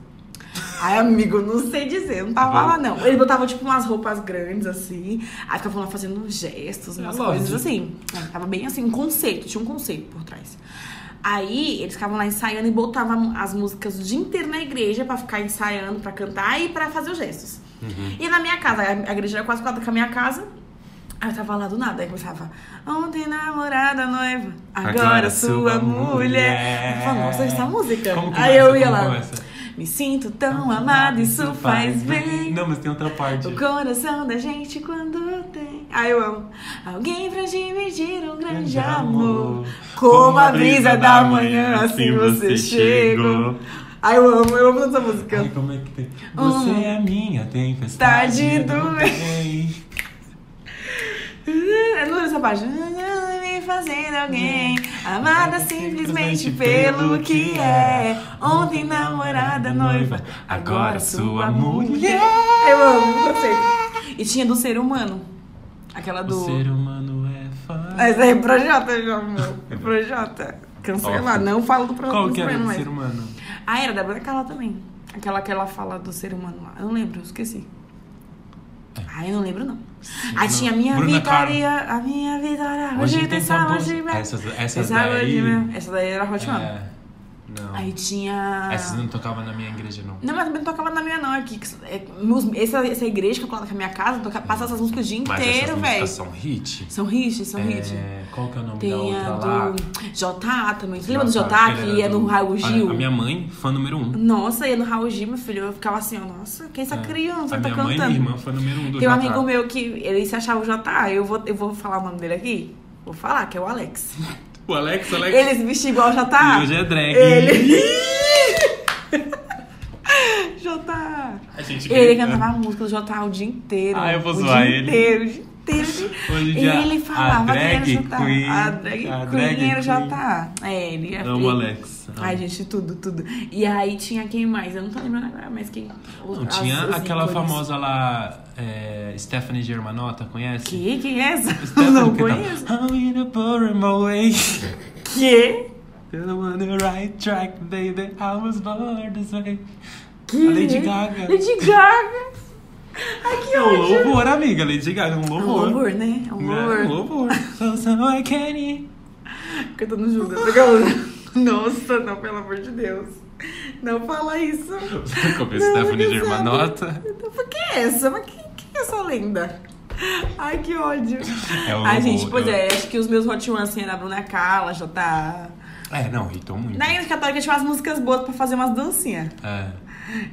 [SPEAKER 6] Ai, amigo, não sei dizer, não tava lá, não. Ele botava, tipo, umas roupas grandes, assim, aí ficava lá fazendo gestos, umas
[SPEAKER 7] É,
[SPEAKER 6] coisas assim. É, tava bem assim, um conceito, tinha um conceito por trás. Aí, eles ficavam lá ensaiando e botavam as músicas o dia inteiro na igreja pra ficar ensaiando, pra cantar e pra fazer os gestos.
[SPEAKER 7] Uhum.
[SPEAKER 6] E na minha casa, a igreja era quase quadra com a minha casa. Aí eu tava lá do nada, aí começava, ontem namorada, noiva, agora,
[SPEAKER 7] Agora
[SPEAKER 6] sua mulher.
[SPEAKER 7] mulher.
[SPEAKER 6] Eu falava, nossa, essa música.
[SPEAKER 7] Como que
[SPEAKER 6] aí eu ia lá,
[SPEAKER 7] começa?
[SPEAKER 6] Me sinto tão amada, isso faz bem.
[SPEAKER 7] Não, mas tem outra parte.
[SPEAKER 6] O coração da gente quando tem. Aí eu amo. Alguém pra dividir um grande amor. Como a brisa da manhã, assim você chegou. Aí eu amo, eu amo essa música.
[SPEAKER 7] Ai, como é que tem? Você
[SPEAKER 6] Hum.
[SPEAKER 7] é minha tempestade
[SPEAKER 6] Tade
[SPEAKER 7] do
[SPEAKER 6] do
[SPEAKER 7] bem.
[SPEAKER 6] Eu não lembro essa parte. Fazendo alguém amada simplesmente pelo que é. Ontem namorada, noiva, agora sua mulher. Eu amo, gostei. E tinha do ser humano. Aquela
[SPEAKER 7] O
[SPEAKER 6] do.
[SPEAKER 7] ser humano é fã.
[SPEAKER 6] Essa aí é Projota, meu amor. É Projota. Cancelar,
[SPEAKER 7] Ó,
[SPEAKER 6] não falo do Projota.
[SPEAKER 7] Qual que era do ser humano?
[SPEAKER 6] Ah, era da Bruna Carla também. Aquela que ela fala do ser humano lá. Eu não lembro, eu esqueci. Ah, eu não lembro, não. Aí
[SPEAKER 7] não.
[SPEAKER 6] tinha a minha
[SPEAKER 7] Bruna
[SPEAKER 6] vitória, a minha vitória. Hoje, tem sabor de mel.
[SPEAKER 7] Essas, essas daí...
[SPEAKER 6] de mel. Essa daí era Hot.
[SPEAKER 7] É, não.
[SPEAKER 6] Aí tinha.
[SPEAKER 7] Essas não tocavam na minha igreja, não.
[SPEAKER 6] Não, mas também não tocava na minha, não. Aqui, é, meus- essa, essa igreja que eu coloco na minha casa toca, passa essas músicas o dia
[SPEAKER 7] Mas
[SPEAKER 6] inteiro, velho.
[SPEAKER 7] são hit.
[SPEAKER 6] São hits, são.
[SPEAKER 7] É, qual que é o nome da
[SPEAKER 6] Tem
[SPEAKER 7] outra
[SPEAKER 6] a
[SPEAKER 7] lá?
[SPEAKER 6] do JA também. Você lembra do
[SPEAKER 7] Jota,
[SPEAKER 6] que
[SPEAKER 7] era
[SPEAKER 6] é no
[SPEAKER 7] do-
[SPEAKER 6] Raul Gil?
[SPEAKER 7] A, a minha mãe, fã número um.
[SPEAKER 6] Nossa, ia no Raul Gil, meu filho. Eu ficava assim, ó, nossa, quem é essa criança
[SPEAKER 7] a
[SPEAKER 6] tá
[SPEAKER 7] minha mãe e
[SPEAKER 6] cantando?
[SPEAKER 7] minha irmã fã número um do
[SPEAKER 6] Tem um
[SPEAKER 7] Jota.
[SPEAKER 6] amigo meu que ele se achava o JA. Eu vou, eu vou falar o nome dele aqui? Vou falar, que é o Alex.
[SPEAKER 7] O Alex, Alex.
[SPEAKER 6] Ele se vestia igual o JA.
[SPEAKER 7] E hoje é drag.
[SPEAKER 6] Ele. JA.
[SPEAKER 7] A gente
[SPEAKER 6] Ele
[SPEAKER 7] grita.
[SPEAKER 6] cantava a música do JA o dia inteiro.
[SPEAKER 7] Ah, eu vou
[SPEAKER 6] o
[SPEAKER 7] zoar
[SPEAKER 6] dia
[SPEAKER 7] ele.
[SPEAKER 6] inteiro, o dia inteiro.
[SPEAKER 7] Hoje
[SPEAKER 6] E
[SPEAKER 7] dia,
[SPEAKER 6] ele falava
[SPEAKER 7] a drag
[SPEAKER 6] que era
[SPEAKER 7] queen,
[SPEAKER 6] a drag
[SPEAKER 7] a
[SPEAKER 6] queen era. JA. É, ele é
[SPEAKER 7] Amo o Alex.
[SPEAKER 6] Ai, gente, tudo, tudo. E aí tinha quem mais? Eu não tô lembrando agora, mas quem.
[SPEAKER 7] Não tinha
[SPEAKER 6] as- os
[SPEAKER 7] aquela
[SPEAKER 6] ícones.
[SPEAKER 7] famosa lá, é, Stephanie Germanotta, conhece?
[SPEAKER 6] Que? Quem é essa?
[SPEAKER 7] Stephanie
[SPEAKER 6] não
[SPEAKER 7] que tá-
[SPEAKER 6] conheço.
[SPEAKER 7] I'm gonna put him away.
[SPEAKER 6] Que?
[SPEAKER 7] You're on the right track, baby. I was born this way.
[SPEAKER 6] Que?
[SPEAKER 7] A Lady Gaga.
[SPEAKER 6] Lady Gaga. Ai, que
[SPEAKER 7] É um
[SPEAKER 6] ódio.
[SPEAKER 7] louvor, amiga. Lady Gaga é um
[SPEAKER 6] É um
[SPEAKER 7] louvor.
[SPEAKER 6] louvor, né? É um
[SPEAKER 7] É,
[SPEAKER 6] louvor.
[SPEAKER 7] um louvor. So, so I can eat.
[SPEAKER 6] Cantando Judas. Nossa, não, pelo amor de Deus. Não fala isso.
[SPEAKER 7] Como é Stephanie
[SPEAKER 6] não
[SPEAKER 7] Germanotta.
[SPEAKER 6] Então, Por que essa? Mas é essa lenda? Ai, que ódio.
[SPEAKER 7] É o
[SPEAKER 6] Ai, gente, pois
[SPEAKER 7] eu-
[SPEAKER 6] é, acho que os meus Hot Ones assim, era a Bruna Carla, J.
[SPEAKER 7] É, não, irritou muito.
[SPEAKER 6] Na igreja católica tinha umas músicas boas pra fazer umas dancinhas.
[SPEAKER 7] É.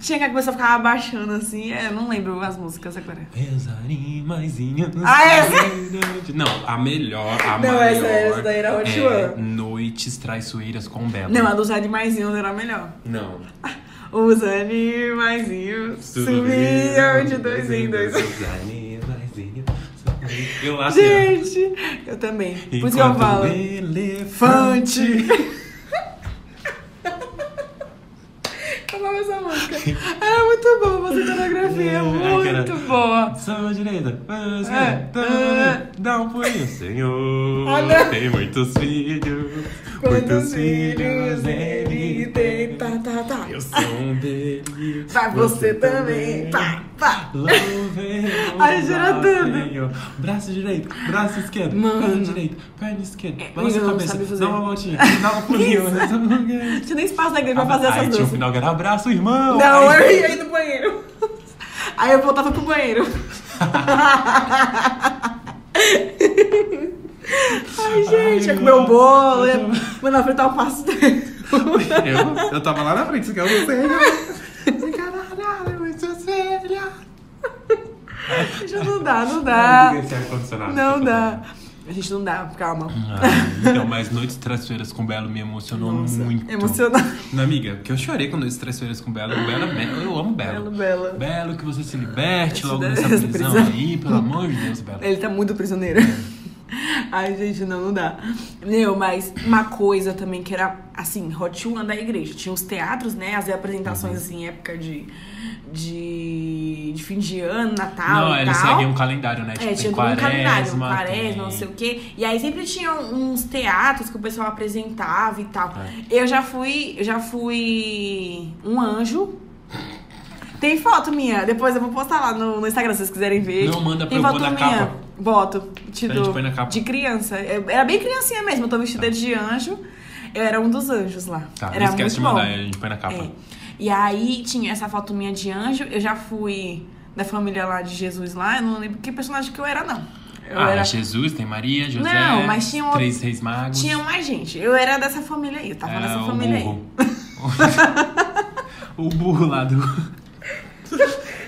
[SPEAKER 6] Tinha que a pessoa ficava abaixando assim, é, não lembro as músicas agora.
[SPEAKER 7] Pesarinho, maisinho.
[SPEAKER 6] Ah, essa?
[SPEAKER 7] Não, a melhor, a
[SPEAKER 6] Não,
[SPEAKER 7] maior.
[SPEAKER 6] essa- essa daí era Hot
[SPEAKER 7] é
[SPEAKER 6] One.
[SPEAKER 7] Noites Traiçoeiras com Bela.
[SPEAKER 6] Não, a dos animaizinhos era melhor.
[SPEAKER 7] Não.
[SPEAKER 6] Os animaizinhos subiam de dois em dois.
[SPEAKER 7] Os animaizinhos subiam. Que
[SPEAKER 6] Gente, eu também. Por isso que eu falo.
[SPEAKER 7] elefante.
[SPEAKER 6] Eu amo essa música. Era muito boa fazer coreografia,
[SPEAKER 7] É,
[SPEAKER 6] muito boa.
[SPEAKER 7] Sua direita, sua esquerda,
[SPEAKER 6] É,
[SPEAKER 7] tá, dá um pulinho, Senhor.
[SPEAKER 6] Ah, não.
[SPEAKER 7] Tem muitos filhos,
[SPEAKER 6] Quantos
[SPEAKER 7] muitos
[SPEAKER 6] filhos ele tem? Tá, tá, tá.
[SPEAKER 7] Eu sou um deles.
[SPEAKER 6] Vai você também. Pá, pá.
[SPEAKER 7] Louvemos
[SPEAKER 6] Ai.
[SPEAKER 7] Braço direito, braço esquerdo,
[SPEAKER 6] Mano.
[SPEAKER 7] perna direita, perna esquerda.
[SPEAKER 6] É,
[SPEAKER 7] Balança a cabeça, dá uma voltinha, dá um pulinho.
[SPEAKER 6] Não tinha nem espaço na igreja pra fazer
[SPEAKER 7] Aí
[SPEAKER 6] essas
[SPEAKER 7] tinha o
[SPEAKER 6] danças.
[SPEAKER 7] final que era abraço, irmão.
[SPEAKER 6] Não,
[SPEAKER 7] Aí-
[SPEAKER 6] eu ia ir no banheiro. Aí eu voltava pro banheiro. Ai, gente, ia comer o bolo, ia mandar fritar o pastel.
[SPEAKER 7] Eu, eu tava lá na frente, que eu não sei. Caralho, muito séria.
[SPEAKER 6] Gente, não dá, não dá. Não dá. A gente não dá, calma.
[SPEAKER 7] Ah, então, mas Noites Traiçoeiras com Belo me emocionou
[SPEAKER 6] Nossa,
[SPEAKER 7] muito.
[SPEAKER 6] emocionante.
[SPEAKER 7] Não, amiga, porque eu chorei com Noites Traiçoeiras com Belo. Belo é Belo, eu amo Belo.
[SPEAKER 6] Belo, Belo.
[SPEAKER 7] Belo, que você se liberte logo
[SPEAKER 6] Essa
[SPEAKER 7] nessa prisão
[SPEAKER 6] prisão.
[SPEAKER 7] aí, pelo amor de Deus, Belo.
[SPEAKER 6] Ele tá muito prisioneiro. Ai, gente, não, não dá. Meu, mas uma coisa também que era, assim, Hot One da igreja. Tinha os teatros, né? As apresentações,
[SPEAKER 7] Uhum.
[SPEAKER 6] assim, época de, de, de fim de ano, Natal
[SPEAKER 7] Não, eles seguem um calendário, né? Tipo,
[SPEAKER 6] É, tinha todo um calendário, um
[SPEAKER 7] quaresma,
[SPEAKER 6] quaresma,
[SPEAKER 7] tem-
[SPEAKER 6] não sei o quê. E aí sempre tinha uns teatros que o pessoal apresentava e tal.
[SPEAKER 7] É.
[SPEAKER 6] Eu já fui, eu já fui um anjo. Tem foto minha, depois eu vou postar lá no, no Instagram se vocês quiserem ver.
[SPEAKER 7] Não, manda pra
[SPEAKER 6] Tem
[SPEAKER 7] eu
[SPEAKER 6] foto minha.
[SPEAKER 7] capa.
[SPEAKER 6] Boto. Te
[SPEAKER 7] A gente
[SPEAKER 6] dou.
[SPEAKER 7] põe na capa.
[SPEAKER 6] De criança. Eu- era bem criancinha mesmo, eu tô vestida de anjo. Eu era um dos anjos lá.
[SPEAKER 7] Tá,
[SPEAKER 6] era
[SPEAKER 7] não esquece de mandar,
[SPEAKER 6] bom.
[SPEAKER 7] a gente põe na capa.
[SPEAKER 6] É. E aí tinha essa foto minha de anjo. Eu já fui da família lá de Jesus lá. Eu não lembro que personagem que eu era, não. Eu
[SPEAKER 7] ah,
[SPEAKER 6] era...
[SPEAKER 7] Jesus, tem Maria, José,
[SPEAKER 6] Não, mas tinha um-
[SPEAKER 7] três reis magos.
[SPEAKER 6] Tinha mais gente. Eu era dessa família aí. Eu tava nessa
[SPEAKER 7] É, o
[SPEAKER 6] família
[SPEAKER 7] burro. o burro lá do,
[SPEAKER 6] aí.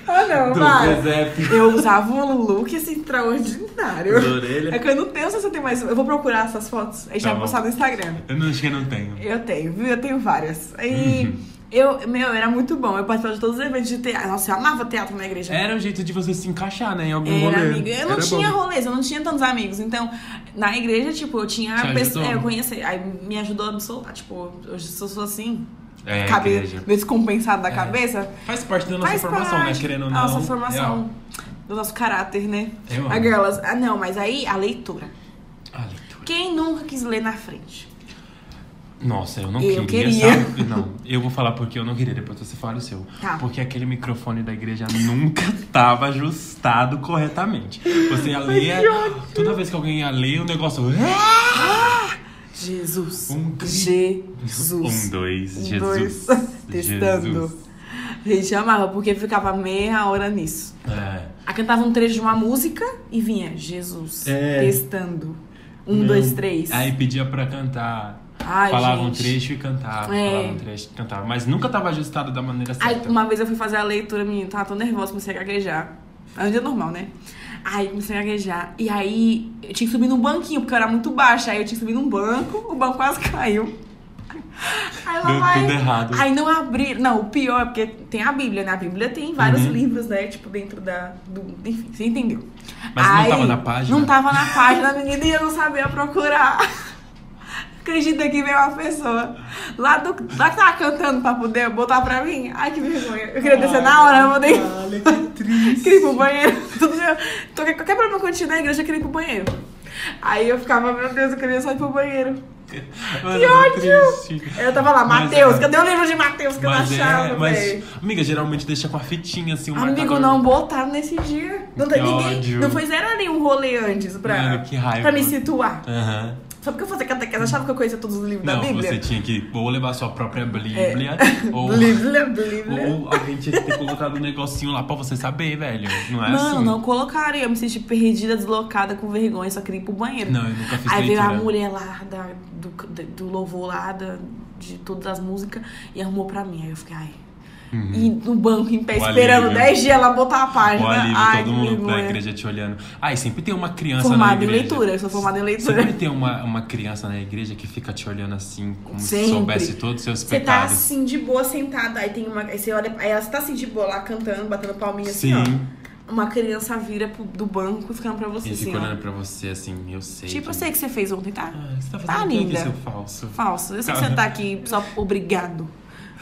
[SPEAKER 6] Ah, não,
[SPEAKER 7] do presépio.
[SPEAKER 6] Eu usava um look assim, extraordinário.
[SPEAKER 7] Da orelha.
[SPEAKER 6] É que eu não tenho, se eu tenho mais. Eu vou procurar essas fotos. A gente
[SPEAKER 7] Tá
[SPEAKER 6] vai
[SPEAKER 7] bom.
[SPEAKER 6] postar no Instagram.
[SPEAKER 7] Eu não acho que eu não tenho.
[SPEAKER 6] Eu tenho, viu? Eu tenho várias.
[SPEAKER 7] Uhum.
[SPEAKER 6] Eu, meu, era muito bom. Eu participava de todos os eventos de teatro. Nossa, eu amava teatro na igreja.
[SPEAKER 7] Era o jeito de você se encaixar, né? Em algum
[SPEAKER 6] Era,
[SPEAKER 7] rolê.
[SPEAKER 6] amiga. Eu não
[SPEAKER 7] Era
[SPEAKER 6] tinha
[SPEAKER 7] bom.
[SPEAKER 6] rolês, eu não tinha tantos amigos. Então, na igreja, tipo, eu tinha.
[SPEAKER 7] Te
[SPEAKER 6] pessoa-
[SPEAKER 7] ajudou?
[SPEAKER 6] é, eu conheci. Aí me ajudou a absolutar. Tipo, hoje eu sou assim.
[SPEAKER 7] É,
[SPEAKER 6] cabe, meio descompensado da
[SPEAKER 7] É.
[SPEAKER 6] cabeça.
[SPEAKER 7] Faz parte da nossa
[SPEAKER 6] Faz
[SPEAKER 7] formação,
[SPEAKER 6] parte
[SPEAKER 7] né? Querendo ou não.
[SPEAKER 6] Nossa formação.
[SPEAKER 7] Real.
[SPEAKER 6] Do nosso caráter, né?
[SPEAKER 7] Eu
[SPEAKER 6] A girls. Ah, não, mas aí a leitura.
[SPEAKER 7] A leitura.
[SPEAKER 6] Quem nunca quis ler na frente?
[SPEAKER 7] Nossa, eu não
[SPEAKER 6] Eu
[SPEAKER 7] queria,
[SPEAKER 6] queria.
[SPEAKER 7] sabe? Não, eu vou falar porque eu não queria, depois você fala o seu.
[SPEAKER 6] Tá.
[SPEAKER 7] Porque aquele microfone da igreja nunca tava ajustado corretamente. Você ia ler, toda vez que alguém ia ler, o negócio...
[SPEAKER 6] Jesus.
[SPEAKER 7] Um
[SPEAKER 6] Jesus.
[SPEAKER 7] Um, dois,
[SPEAKER 6] Um,
[SPEAKER 7] Jesus.
[SPEAKER 6] dois. Testando.
[SPEAKER 7] Jesus.
[SPEAKER 6] A gente amava, porque ficava meia hora nisso.
[SPEAKER 7] É.
[SPEAKER 6] Aí cantava um trecho de uma música e vinha Jesus.
[SPEAKER 7] É.
[SPEAKER 6] Testando. Um,
[SPEAKER 7] Não.
[SPEAKER 6] dois, três.
[SPEAKER 7] Aí pedia pra cantar.
[SPEAKER 6] Ai,
[SPEAKER 7] falava um
[SPEAKER 6] gente.
[SPEAKER 7] trecho e cantava.
[SPEAKER 6] É.
[SPEAKER 7] Falava um trecho e cantava. Mas nunca tava ajustado da maneira
[SPEAKER 6] Aí
[SPEAKER 7] certa.
[SPEAKER 6] uma vez eu fui fazer a leitura, menina, tava tão nervosa, comecei a gaguejar. É um dia normal, né? Aí comecei a gaguejar. E aí eu tinha que subir num banquinho, porque eu era muito baixa. Aí eu tinha que subir num banco, o banco quase caiu. Aí lá
[SPEAKER 7] Deu
[SPEAKER 6] vai.
[SPEAKER 7] tudo errado.
[SPEAKER 6] Aí não abri. Não, o pior é porque tem a Bíblia, né? A Bíblia tem vários
[SPEAKER 7] Uhum.
[SPEAKER 6] livros, né? Tipo, dentro da. Do... Enfim, você entendeu.
[SPEAKER 7] Mas não
[SPEAKER 6] Aí,
[SPEAKER 7] tava na página?
[SPEAKER 6] Não tava na página, menina, e eu não sabia procurar. Acredita que veio uma pessoa lá, do, lá que tava cantando pra poder botar pra mim? Ai, que vergonha. Eu queria descer na hora, eu mandei.
[SPEAKER 7] Olha que triste.
[SPEAKER 6] Queria ir pro banheiro. Tudo. Qualquer, qualquer problema que eu tinha na igreja, eu queria ir pro banheiro. Aí eu ficava, meu Deus, eu queria só ir pro banheiro.
[SPEAKER 7] Mano,
[SPEAKER 6] Que ódio!
[SPEAKER 7] triste.
[SPEAKER 6] Eu tava lá,
[SPEAKER 7] Mas
[SPEAKER 6] Mateus,
[SPEAKER 7] é-
[SPEAKER 6] cadê o livro de Mateus que eu não
[SPEAKER 7] Mas
[SPEAKER 6] achava,
[SPEAKER 7] é, mas,
[SPEAKER 6] velho?
[SPEAKER 7] amiga, geralmente deixa com a fitinha assim, um
[SPEAKER 6] Amigo,
[SPEAKER 7] marcador.
[SPEAKER 6] não botaram nesse dia. Não tem
[SPEAKER 7] Que
[SPEAKER 6] ninguém.
[SPEAKER 7] ódio.
[SPEAKER 6] Não fizeram nenhum rolê antes pra,
[SPEAKER 7] Mano, que raiva.
[SPEAKER 6] pra me situar.
[SPEAKER 7] Aham.
[SPEAKER 6] Só porque eu fazia catequese, achava que eu conhecia todos os livros
[SPEAKER 7] Não,
[SPEAKER 6] da Bíblia.
[SPEAKER 7] você tinha que ou levar sua própria Bíblia, ou,
[SPEAKER 6] Bíblia, Bíblia.
[SPEAKER 7] ou alguém tinha que ter colocado um negocinho lá pra você saber, velho. Não é
[SPEAKER 6] Mano,
[SPEAKER 7] assim?
[SPEAKER 6] não colocaram. Eu me senti perdida, deslocada, com vergonha, só queria ir pro banheiro.
[SPEAKER 7] Não, eu nunca fiz
[SPEAKER 6] Aí veio a
[SPEAKER 7] leitura.
[SPEAKER 6] mulher lá da, do, do louvor lá, da, de todas as músicas, e arrumou pra mim. Aí eu fiquei, ai. E no banco, em pé,
[SPEAKER 7] Uhum. O
[SPEAKER 6] esperando
[SPEAKER 7] alívio.
[SPEAKER 6] 10 dias ela botar a página.
[SPEAKER 7] O alívio,
[SPEAKER 6] ai,
[SPEAKER 7] todo mundo da
[SPEAKER 6] vergonha.
[SPEAKER 7] igreja te olhando. E sempre tem uma criança na
[SPEAKER 6] Formada em
[SPEAKER 7] igreja.
[SPEAKER 6] leitura, eu sou formada em leitura.
[SPEAKER 7] Sempre tem uma, uma criança na igreja que fica te olhando assim, como
[SPEAKER 6] Sempre.
[SPEAKER 7] se soubesse todos os seus
[SPEAKER 6] Você tá
[SPEAKER 7] pecados.
[SPEAKER 6] assim de boa sentada, aí tem uma. Aí você olha. Aí ela tá assim de boa lá cantando, batendo palminha assim,
[SPEAKER 7] Sim.
[SPEAKER 6] ó. Uma criança vira pro, do banco ficando pra você
[SPEAKER 7] E
[SPEAKER 6] assim,
[SPEAKER 7] fica
[SPEAKER 6] ó.
[SPEAKER 7] olhando pra você assim, eu sei.
[SPEAKER 6] Tipo,
[SPEAKER 7] que...
[SPEAKER 6] eu sei que você fez ontem, tá?
[SPEAKER 7] Ah, você tá
[SPEAKER 6] Tá
[SPEAKER 7] fazendo aqui,
[SPEAKER 6] linda.
[SPEAKER 7] seu falso?
[SPEAKER 6] Falso. Eu sei que você tá aqui só obrigado.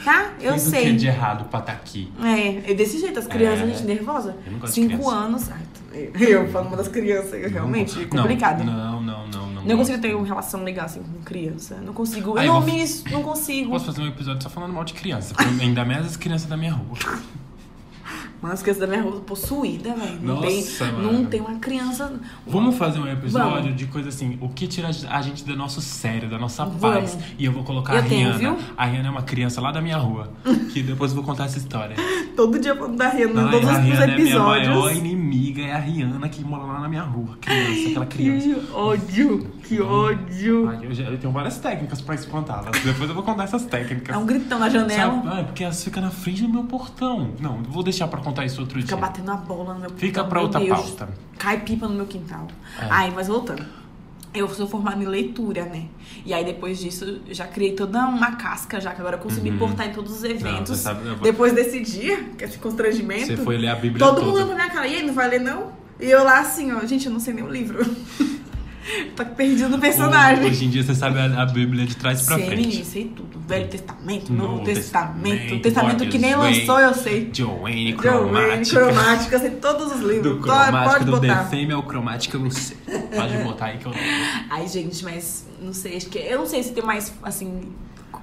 [SPEAKER 6] Tá? Eu
[SPEAKER 7] Fez o que
[SPEAKER 6] sei.
[SPEAKER 7] de errado pra estar aqui?
[SPEAKER 6] É, é desse jeito, as crianças,
[SPEAKER 7] É.
[SPEAKER 6] gente, nervosa.
[SPEAKER 7] Eu não gosto de
[SPEAKER 6] Cinco
[SPEAKER 7] criança.
[SPEAKER 6] anos. Ai, eu, falo uma das crianças, eu realmente, é
[SPEAKER 7] Não,
[SPEAKER 6] complicado. Não,
[SPEAKER 7] Não, não, não, não.
[SPEAKER 6] consigo
[SPEAKER 7] gosto.
[SPEAKER 6] ter uma relação legal assim com criança. Não consigo.
[SPEAKER 7] Aí
[SPEAKER 6] eu não
[SPEAKER 7] vou-
[SPEAKER 6] me. Não consigo.
[SPEAKER 7] Posso fazer um episódio só falando mal de criança. Ainda mais as crianças da minha rua.
[SPEAKER 6] Mas as crianças da minha rua possuída, velho. Não,
[SPEAKER 7] Nossa,
[SPEAKER 6] tem,
[SPEAKER 7] mano.
[SPEAKER 6] não tem uma criança.
[SPEAKER 7] Vamos fazer um episódio
[SPEAKER 6] Vamos.
[SPEAKER 7] de coisa assim, o que tira a gente do nosso sério, da nossa
[SPEAKER 6] Vamos.
[SPEAKER 7] paz. E eu vou colocar
[SPEAKER 6] Eu
[SPEAKER 7] a
[SPEAKER 6] tenho,
[SPEAKER 7] Rihanna.
[SPEAKER 6] viu?
[SPEAKER 7] A Rihanna é uma criança lá da minha rua. que depois eu vou contar essa história.
[SPEAKER 6] Todo dia falando da Rihanna,
[SPEAKER 7] Ai,
[SPEAKER 6] todos os
[SPEAKER 7] Rihanna é minha
[SPEAKER 6] episódios.
[SPEAKER 7] maior inimiga, é a Rihanna que mora lá na minha rua. Criança, aquela criança.
[SPEAKER 6] que ódio, que ódio.
[SPEAKER 7] Ai, eu, já, eu tenho várias técnicas pra espantá-las. Depois eu vou contar essas técnicas.
[SPEAKER 6] É um gritão na janela.
[SPEAKER 7] Sabe? Ah, porque elas ficam na frente do meu portão. Não, vou deixar pra contar isso outro
[SPEAKER 6] Fica
[SPEAKER 7] dia.
[SPEAKER 6] batendo a bola no meu quintal.
[SPEAKER 7] Fica pra
[SPEAKER 6] meu
[SPEAKER 7] outra
[SPEAKER 6] Deus.
[SPEAKER 7] pauta.
[SPEAKER 6] Cai pipa no meu quintal.
[SPEAKER 7] É.
[SPEAKER 6] Aí, mas voltando. Eu sou formada em leitura, né? E aí, depois disso, já criei toda uma casca, já que agora eu consigo me portar em todos os eventos.
[SPEAKER 7] Uhum. você sabe, vou-
[SPEAKER 6] Depois desse dia, que é esse constrangimento.
[SPEAKER 7] Você foi ler a Bíblia
[SPEAKER 6] Todo
[SPEAKER 7] toda.
[SPEAKER 6] mundo olhou pra minha cara, e aí, não vai ler, não? E eu lá assim, ó, gente, eu não sei nem o livro. Tô perdido no personagem.
[SPEAKER 7] Hoje em dia você sabe a, a Bíblia de trás pra
[SPEAKER 6] sei,
[SPEAKER 7] frente.
[SPEAKER 6] menino, sei tudo. Velho Testamento, Novo,
[SPEAKER 7] Novo
[SPEAKER 6] Testamento.
[SPEAKER 7] Testamento,
[SPEAKER 6] Testamento que nem
[SPEAKER 7] Marcus
[SPEAKER 6] lançou, eu sei.
[SPEAKER 7] Joanne,
[SPEAKER 6] Joanne,
[SPEAKER 7] cromática.
[SPEAKER 6] cromática, sei todos os livros.
[SPEAKER 7] Do
[SPEAKER 6] Pode-
[SPEAKER 7] cromática,
[SPEAKER 6] pode
[SPEAKER 7] do
[SPEAKER 6] botar.
[SPEAKER 7] Defame ao cromática, eu não sei. Pode botar aí que eu não.
[SPEAKER 6] Ai, gente, mas não sei, acho que eu não sei se tem mais, assim,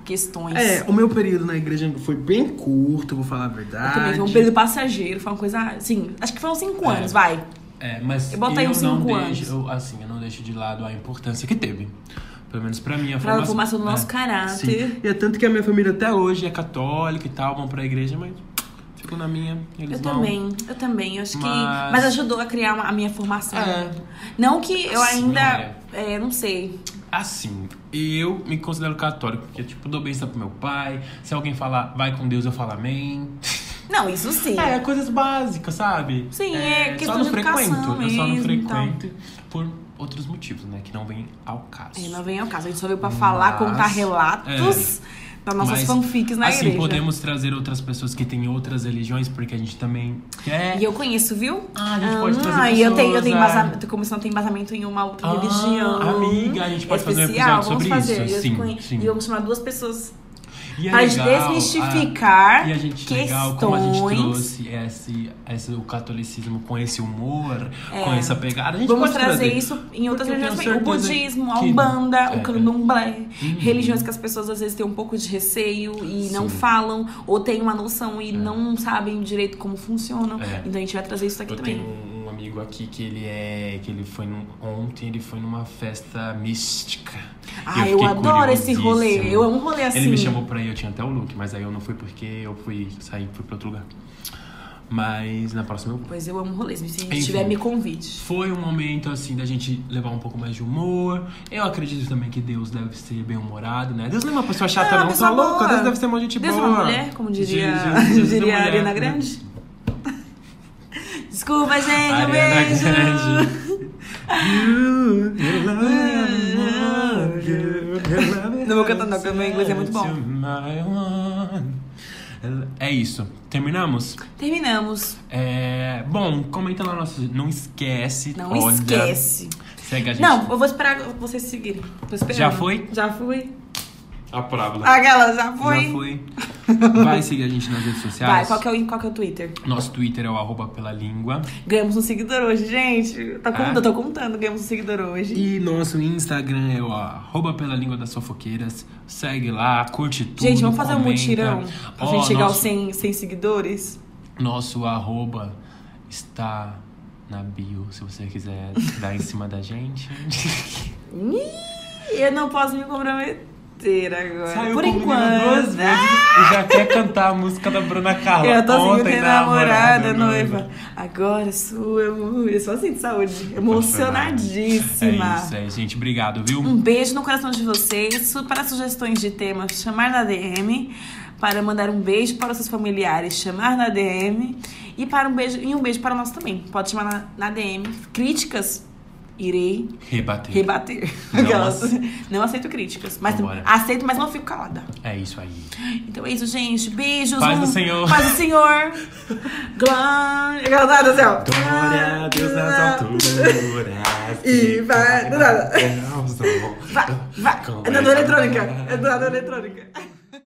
[SPEAKER 6] questões.
[SPEAKER 7] É, o meu período na igreja foi bem curto, vou falar a
[SPEAKER 6] Eu
[SPEAKER 7] verdade.
[SPEAKER 6] também foi um período passageiro, foi uma coisa, assim, acho que foram cinco
[SPEAKER 7] É.
[SPEAKER 6] anos, vai.
[SPEAKER 7] É, mas
[SPEAKER 6] Eu
[SPEAKER 7] eu não deixo, eu, assim, eu não deixo de lado a importância que teve. Pelo menos pra mim, a
[SPEAKER 6] Pra
[SPEAKER 7] formação,
[SPEAKER 6] formação do nosso
[SPEAKER 7] é,
[SPEAKER 6] caráter.
[SPEAKER 7] Sim. E é tanto que a minha família até hoje é católica e tal, vão pra igreja, mas fico na minha, eles
[SPEAKER 6] Eu
[SPEAKER 7] não.
[SPEAKER 6] também, eu também. Eu acho que.
[SPEAKER 7] Mas-
[SPEAKER 6] Mas ajudou a criar uma- a minha formação.
[SPEAKER 7] É.
[SPEAKER 6] Não que eu
[SPEAKER 7] Sim,
[SPEAKER 6] ainda. É, não sei.
[SPEAKER 7] Assim, eu me considero católico, porque, tipo, dou bênção pro meu pai. Se alguém falar, vai com Deus, eu falo amém.
[SPEAKER 6] Não, isso sim.
[SPEAKER 7] É, coisas básicas, sabe?
[SPEAKER 6] Sim, é questão
[SPEAKER 7] só não frequento. eu só não
[SPEAKER 6] mesmo, então.
[SPEAKER 7] frequento por outros motivos, né? Que não vem ao caso.
[SPEAKER 6] É, não vem ao caso. A gente só veio pra falar,
[SPEAKER 7] Mas-
[SPEAKER 6] contar relatos das nossas
[SPEAKER 7] Mas,
[SPEAKER 6] fanfics na
[SPEAKER 7] assim,
[SPEAKER 6] igreja.
[SPEAKER 7] podemos trazer outras pessoas que têm outras religiões, porque a gente também quer.
[SPEAKER 6] E eu conheço, viu?
[SPEAKER 7] Ah, a gente pode trazer
[SPEAKER 6] Ah, e eu tenho, eu
[SPEAKER 7] pessoas,
[SPEAKER 6] tenho
[SPEAKER 7] é.
[SPEAKER 6] embasamento, tô começando a ter embasamento em uma outra
[SPEAKER 7] Ah,
[SPEAKER 6] religião.
[SPEAKER 7] amiga, a gente pode fazer um
[SPEAKER 6] especial,
[SPEAKER 7] episódio
[SPEAKER 6] vamos
[SPEAKER 7] sobre
[SPEAKER 6] fazer.
[SPEAKER 7] isso,
[SPEAKER 6] Eu
[SPEAKER 7] sim,
[SPEAKER 6] conhe-
[SPEAKER 7] sim.
[SPEAKER 6] E vamos chamar duas pessoas
[SPEAKER 7] E é
[SPEAKER 6] pra
[SPEAKER 7] legal,
[SPEAKER 6] desmistificar
[SPEAKER 7] ah, e a gente
[SPEAKER 6] questões.
[SPEAKER 7] legal como a gente trouxe esse, esse, o catolicismo com esse humor, com essa pegada. A gente
[SPEAKER 6] É. Vamos
[SPEAKER 7] pode
[SPEAKER 6] trazer isso em outras religiões. O budismo, a umbanda,
[SPEAKER 7] é.
[SPEAKER 6] o candomblé.
[SPEAKER 7] Uhum.
[SPEAKER 6] Religiões que as pessoas às vezes têm um pouco de receio e não
[SPEAKER 7] Sim.
[SPEAKER 6] falam, ou têm uma noção e não sabem direito como funcionam.
[SPEAKER 7] É.
[SPEAKER 6] Então a gente vai trazer isso aqui
[SPEAKER 7] Eu
[SPEAKER 6] também.
[SPEAKER 7] tenho um amigo aqui que ele é. que ele foi num, ontem, ele foi numa festa mística.
[SPEAKER 6] Ah, eu
[SPEAKER 7] fiquei
[SPEAKER 6] adoro esse rolê. Eu amo um rolê assim.
[SPEAKER 7] Ele me chamou pra ir, eu tinha até o look, mas aí eu não fui porque eu fui sair, fui pra outro lugar. Mas na próxima eu vou.
[SPEAKER 6] Pois eu amo rolês. Se a gente
[SPEAKER 7] Enfim.
[SPEAKER 6] tiver, me convide.
[SPEAKER 7] Foi um momento assim da gente levar um pouco mais de humor. Eu acredito também que Deus deve ser bem humorado, né? Deus não é uma pessoa chata,
[SPEAKER 6] Ah,
[SPEAKER 7] não, tá
[SPEAKER 6] pessoa
[SPEAKER 7] louca.
[SPEAKER 6] boa.
[SPEAKER 7] Deus deve ser uma gente
[SPEAKER 6] Deus é
[SPEAKER 7] boa.
[SPEAKER 6] uma mulher, como diria,
[SPEAKER 7] Jesus, Jesus é
[SPEAKER 6] diria a
[SPEAKER 7] mulher,
[SPEAKER 6] Ariana
[SPEAKER 7] né?
[SPEAKER 6] Grande. Desculpa, gente, um beijo.
[SPEAKER 7] Grande. You, you
[SPEAKER 6] Não vou cantar não, porque o meu inglês é muito bom.
[SPEAKER 7] É isso. Terminamos?
[SPEAKER 6] Terminamos.
[SPEAKER 7] É, bom, comenta lá nosso. Não esquece.
[SPEAKER 6] Não
[SPEAKER 7] olha,
[SPEAKER 6] esquece.
[SPEAKER 7] Segue a gente.
[SPEAKER 6] Não, eu vou esperar vocês seguirem.
[SPEAKER 7] Já foi?
[SPEAKER 6] Já fui.
[SPEAKER 7] A parábola.
[SPEAKER 6] Aquela, já foi.
[SPEAKER 7] Já foi. Vai seguir a gente nas redes sociais.
[SPEAKER 6] Vai, qual que, é o, qual que é o Twitter?
[SPEAKER 7] Nosso Twitter é o arroba pela língua.
[SPEAKER 6] Ganhamos um seguidor hoje, gente. Tá
[SPEAKER 7] É?
[SPEAKER 6] contando, tô contando, ganhamos um seguidor hoje.
[SPEAKER 7] E nosso Instagram é o arroba pela língua das fofoqueiras. Segue lá, curte tudo.
[SPEAKER 6] gente, vamos fazer um
[SPEAKER 7] comenta.
[SPEAKER 6] mutirão pra
[SPEAKER 7] Ó,
[SPEAKER 6] gente chegar aos
[SPEAKER 7] nosso,
[SPEAKER 6] 100, 100 seguidores?
[SPEAKER 7] Nosso arroba está na bio, se você quiser dar em cima da gente.
[SPEAKER 6] Eu não posso me comprometer agora.
[SPEAKER 7] Saiu
[SPEAKER 6] Por enquanto.
[SPEAKER 7] duas vezes e já quer cantar a música da Bruna Carla.
[SPEAKER 6] Eu tô assim,
[SPEAKER 7] Ontem,
[SPEAKER 6] tem namorada,
[SPEAKER 7] noiva.
[SPEAKER 6] Agora sua, eu sou assim de saúde.
[SPEAKER 7] É
[SPEAKER 6] Emocionadíssima.
[SPEAKER 7] isso, é, gente. Obrigado, viu?
[SPEAKER 6] Um beijo no coração de vocês. Para sugestões de temas, chamar na DM. Para mandar um beijo para os seus familiares, chamar na DM. E, para um beijo, e um beijo para nós também. Pode chamar na, na DM. Críticas, irei
[SPEAKER 7] Rebater.
[SPEAKER 6] rebater.
[SPEAKER 7] Não ace-
[SPEAKER 6] Não aceito críticas. Mas
[SPEAKER 7] Vambora.
[SPEAKER 6] aceito, mas não fico calada.
[SPEAKER 7] É isso aí.
[SPEAKER 6] Então é isso, gente. Beijos.
[SPEAKER 7] Paz do
[SPEAKER 6] um-
[SPEAKER 7] Senhor.
[SPEAKER 6] Paz do Senhor. Glória. Glória do céu.
[SPEAKER 7] Glória a Deus nas alturas.
[SPEAKER 6] E vai- do nada. Vai, vai. É da eletrônica. É da eletrônica.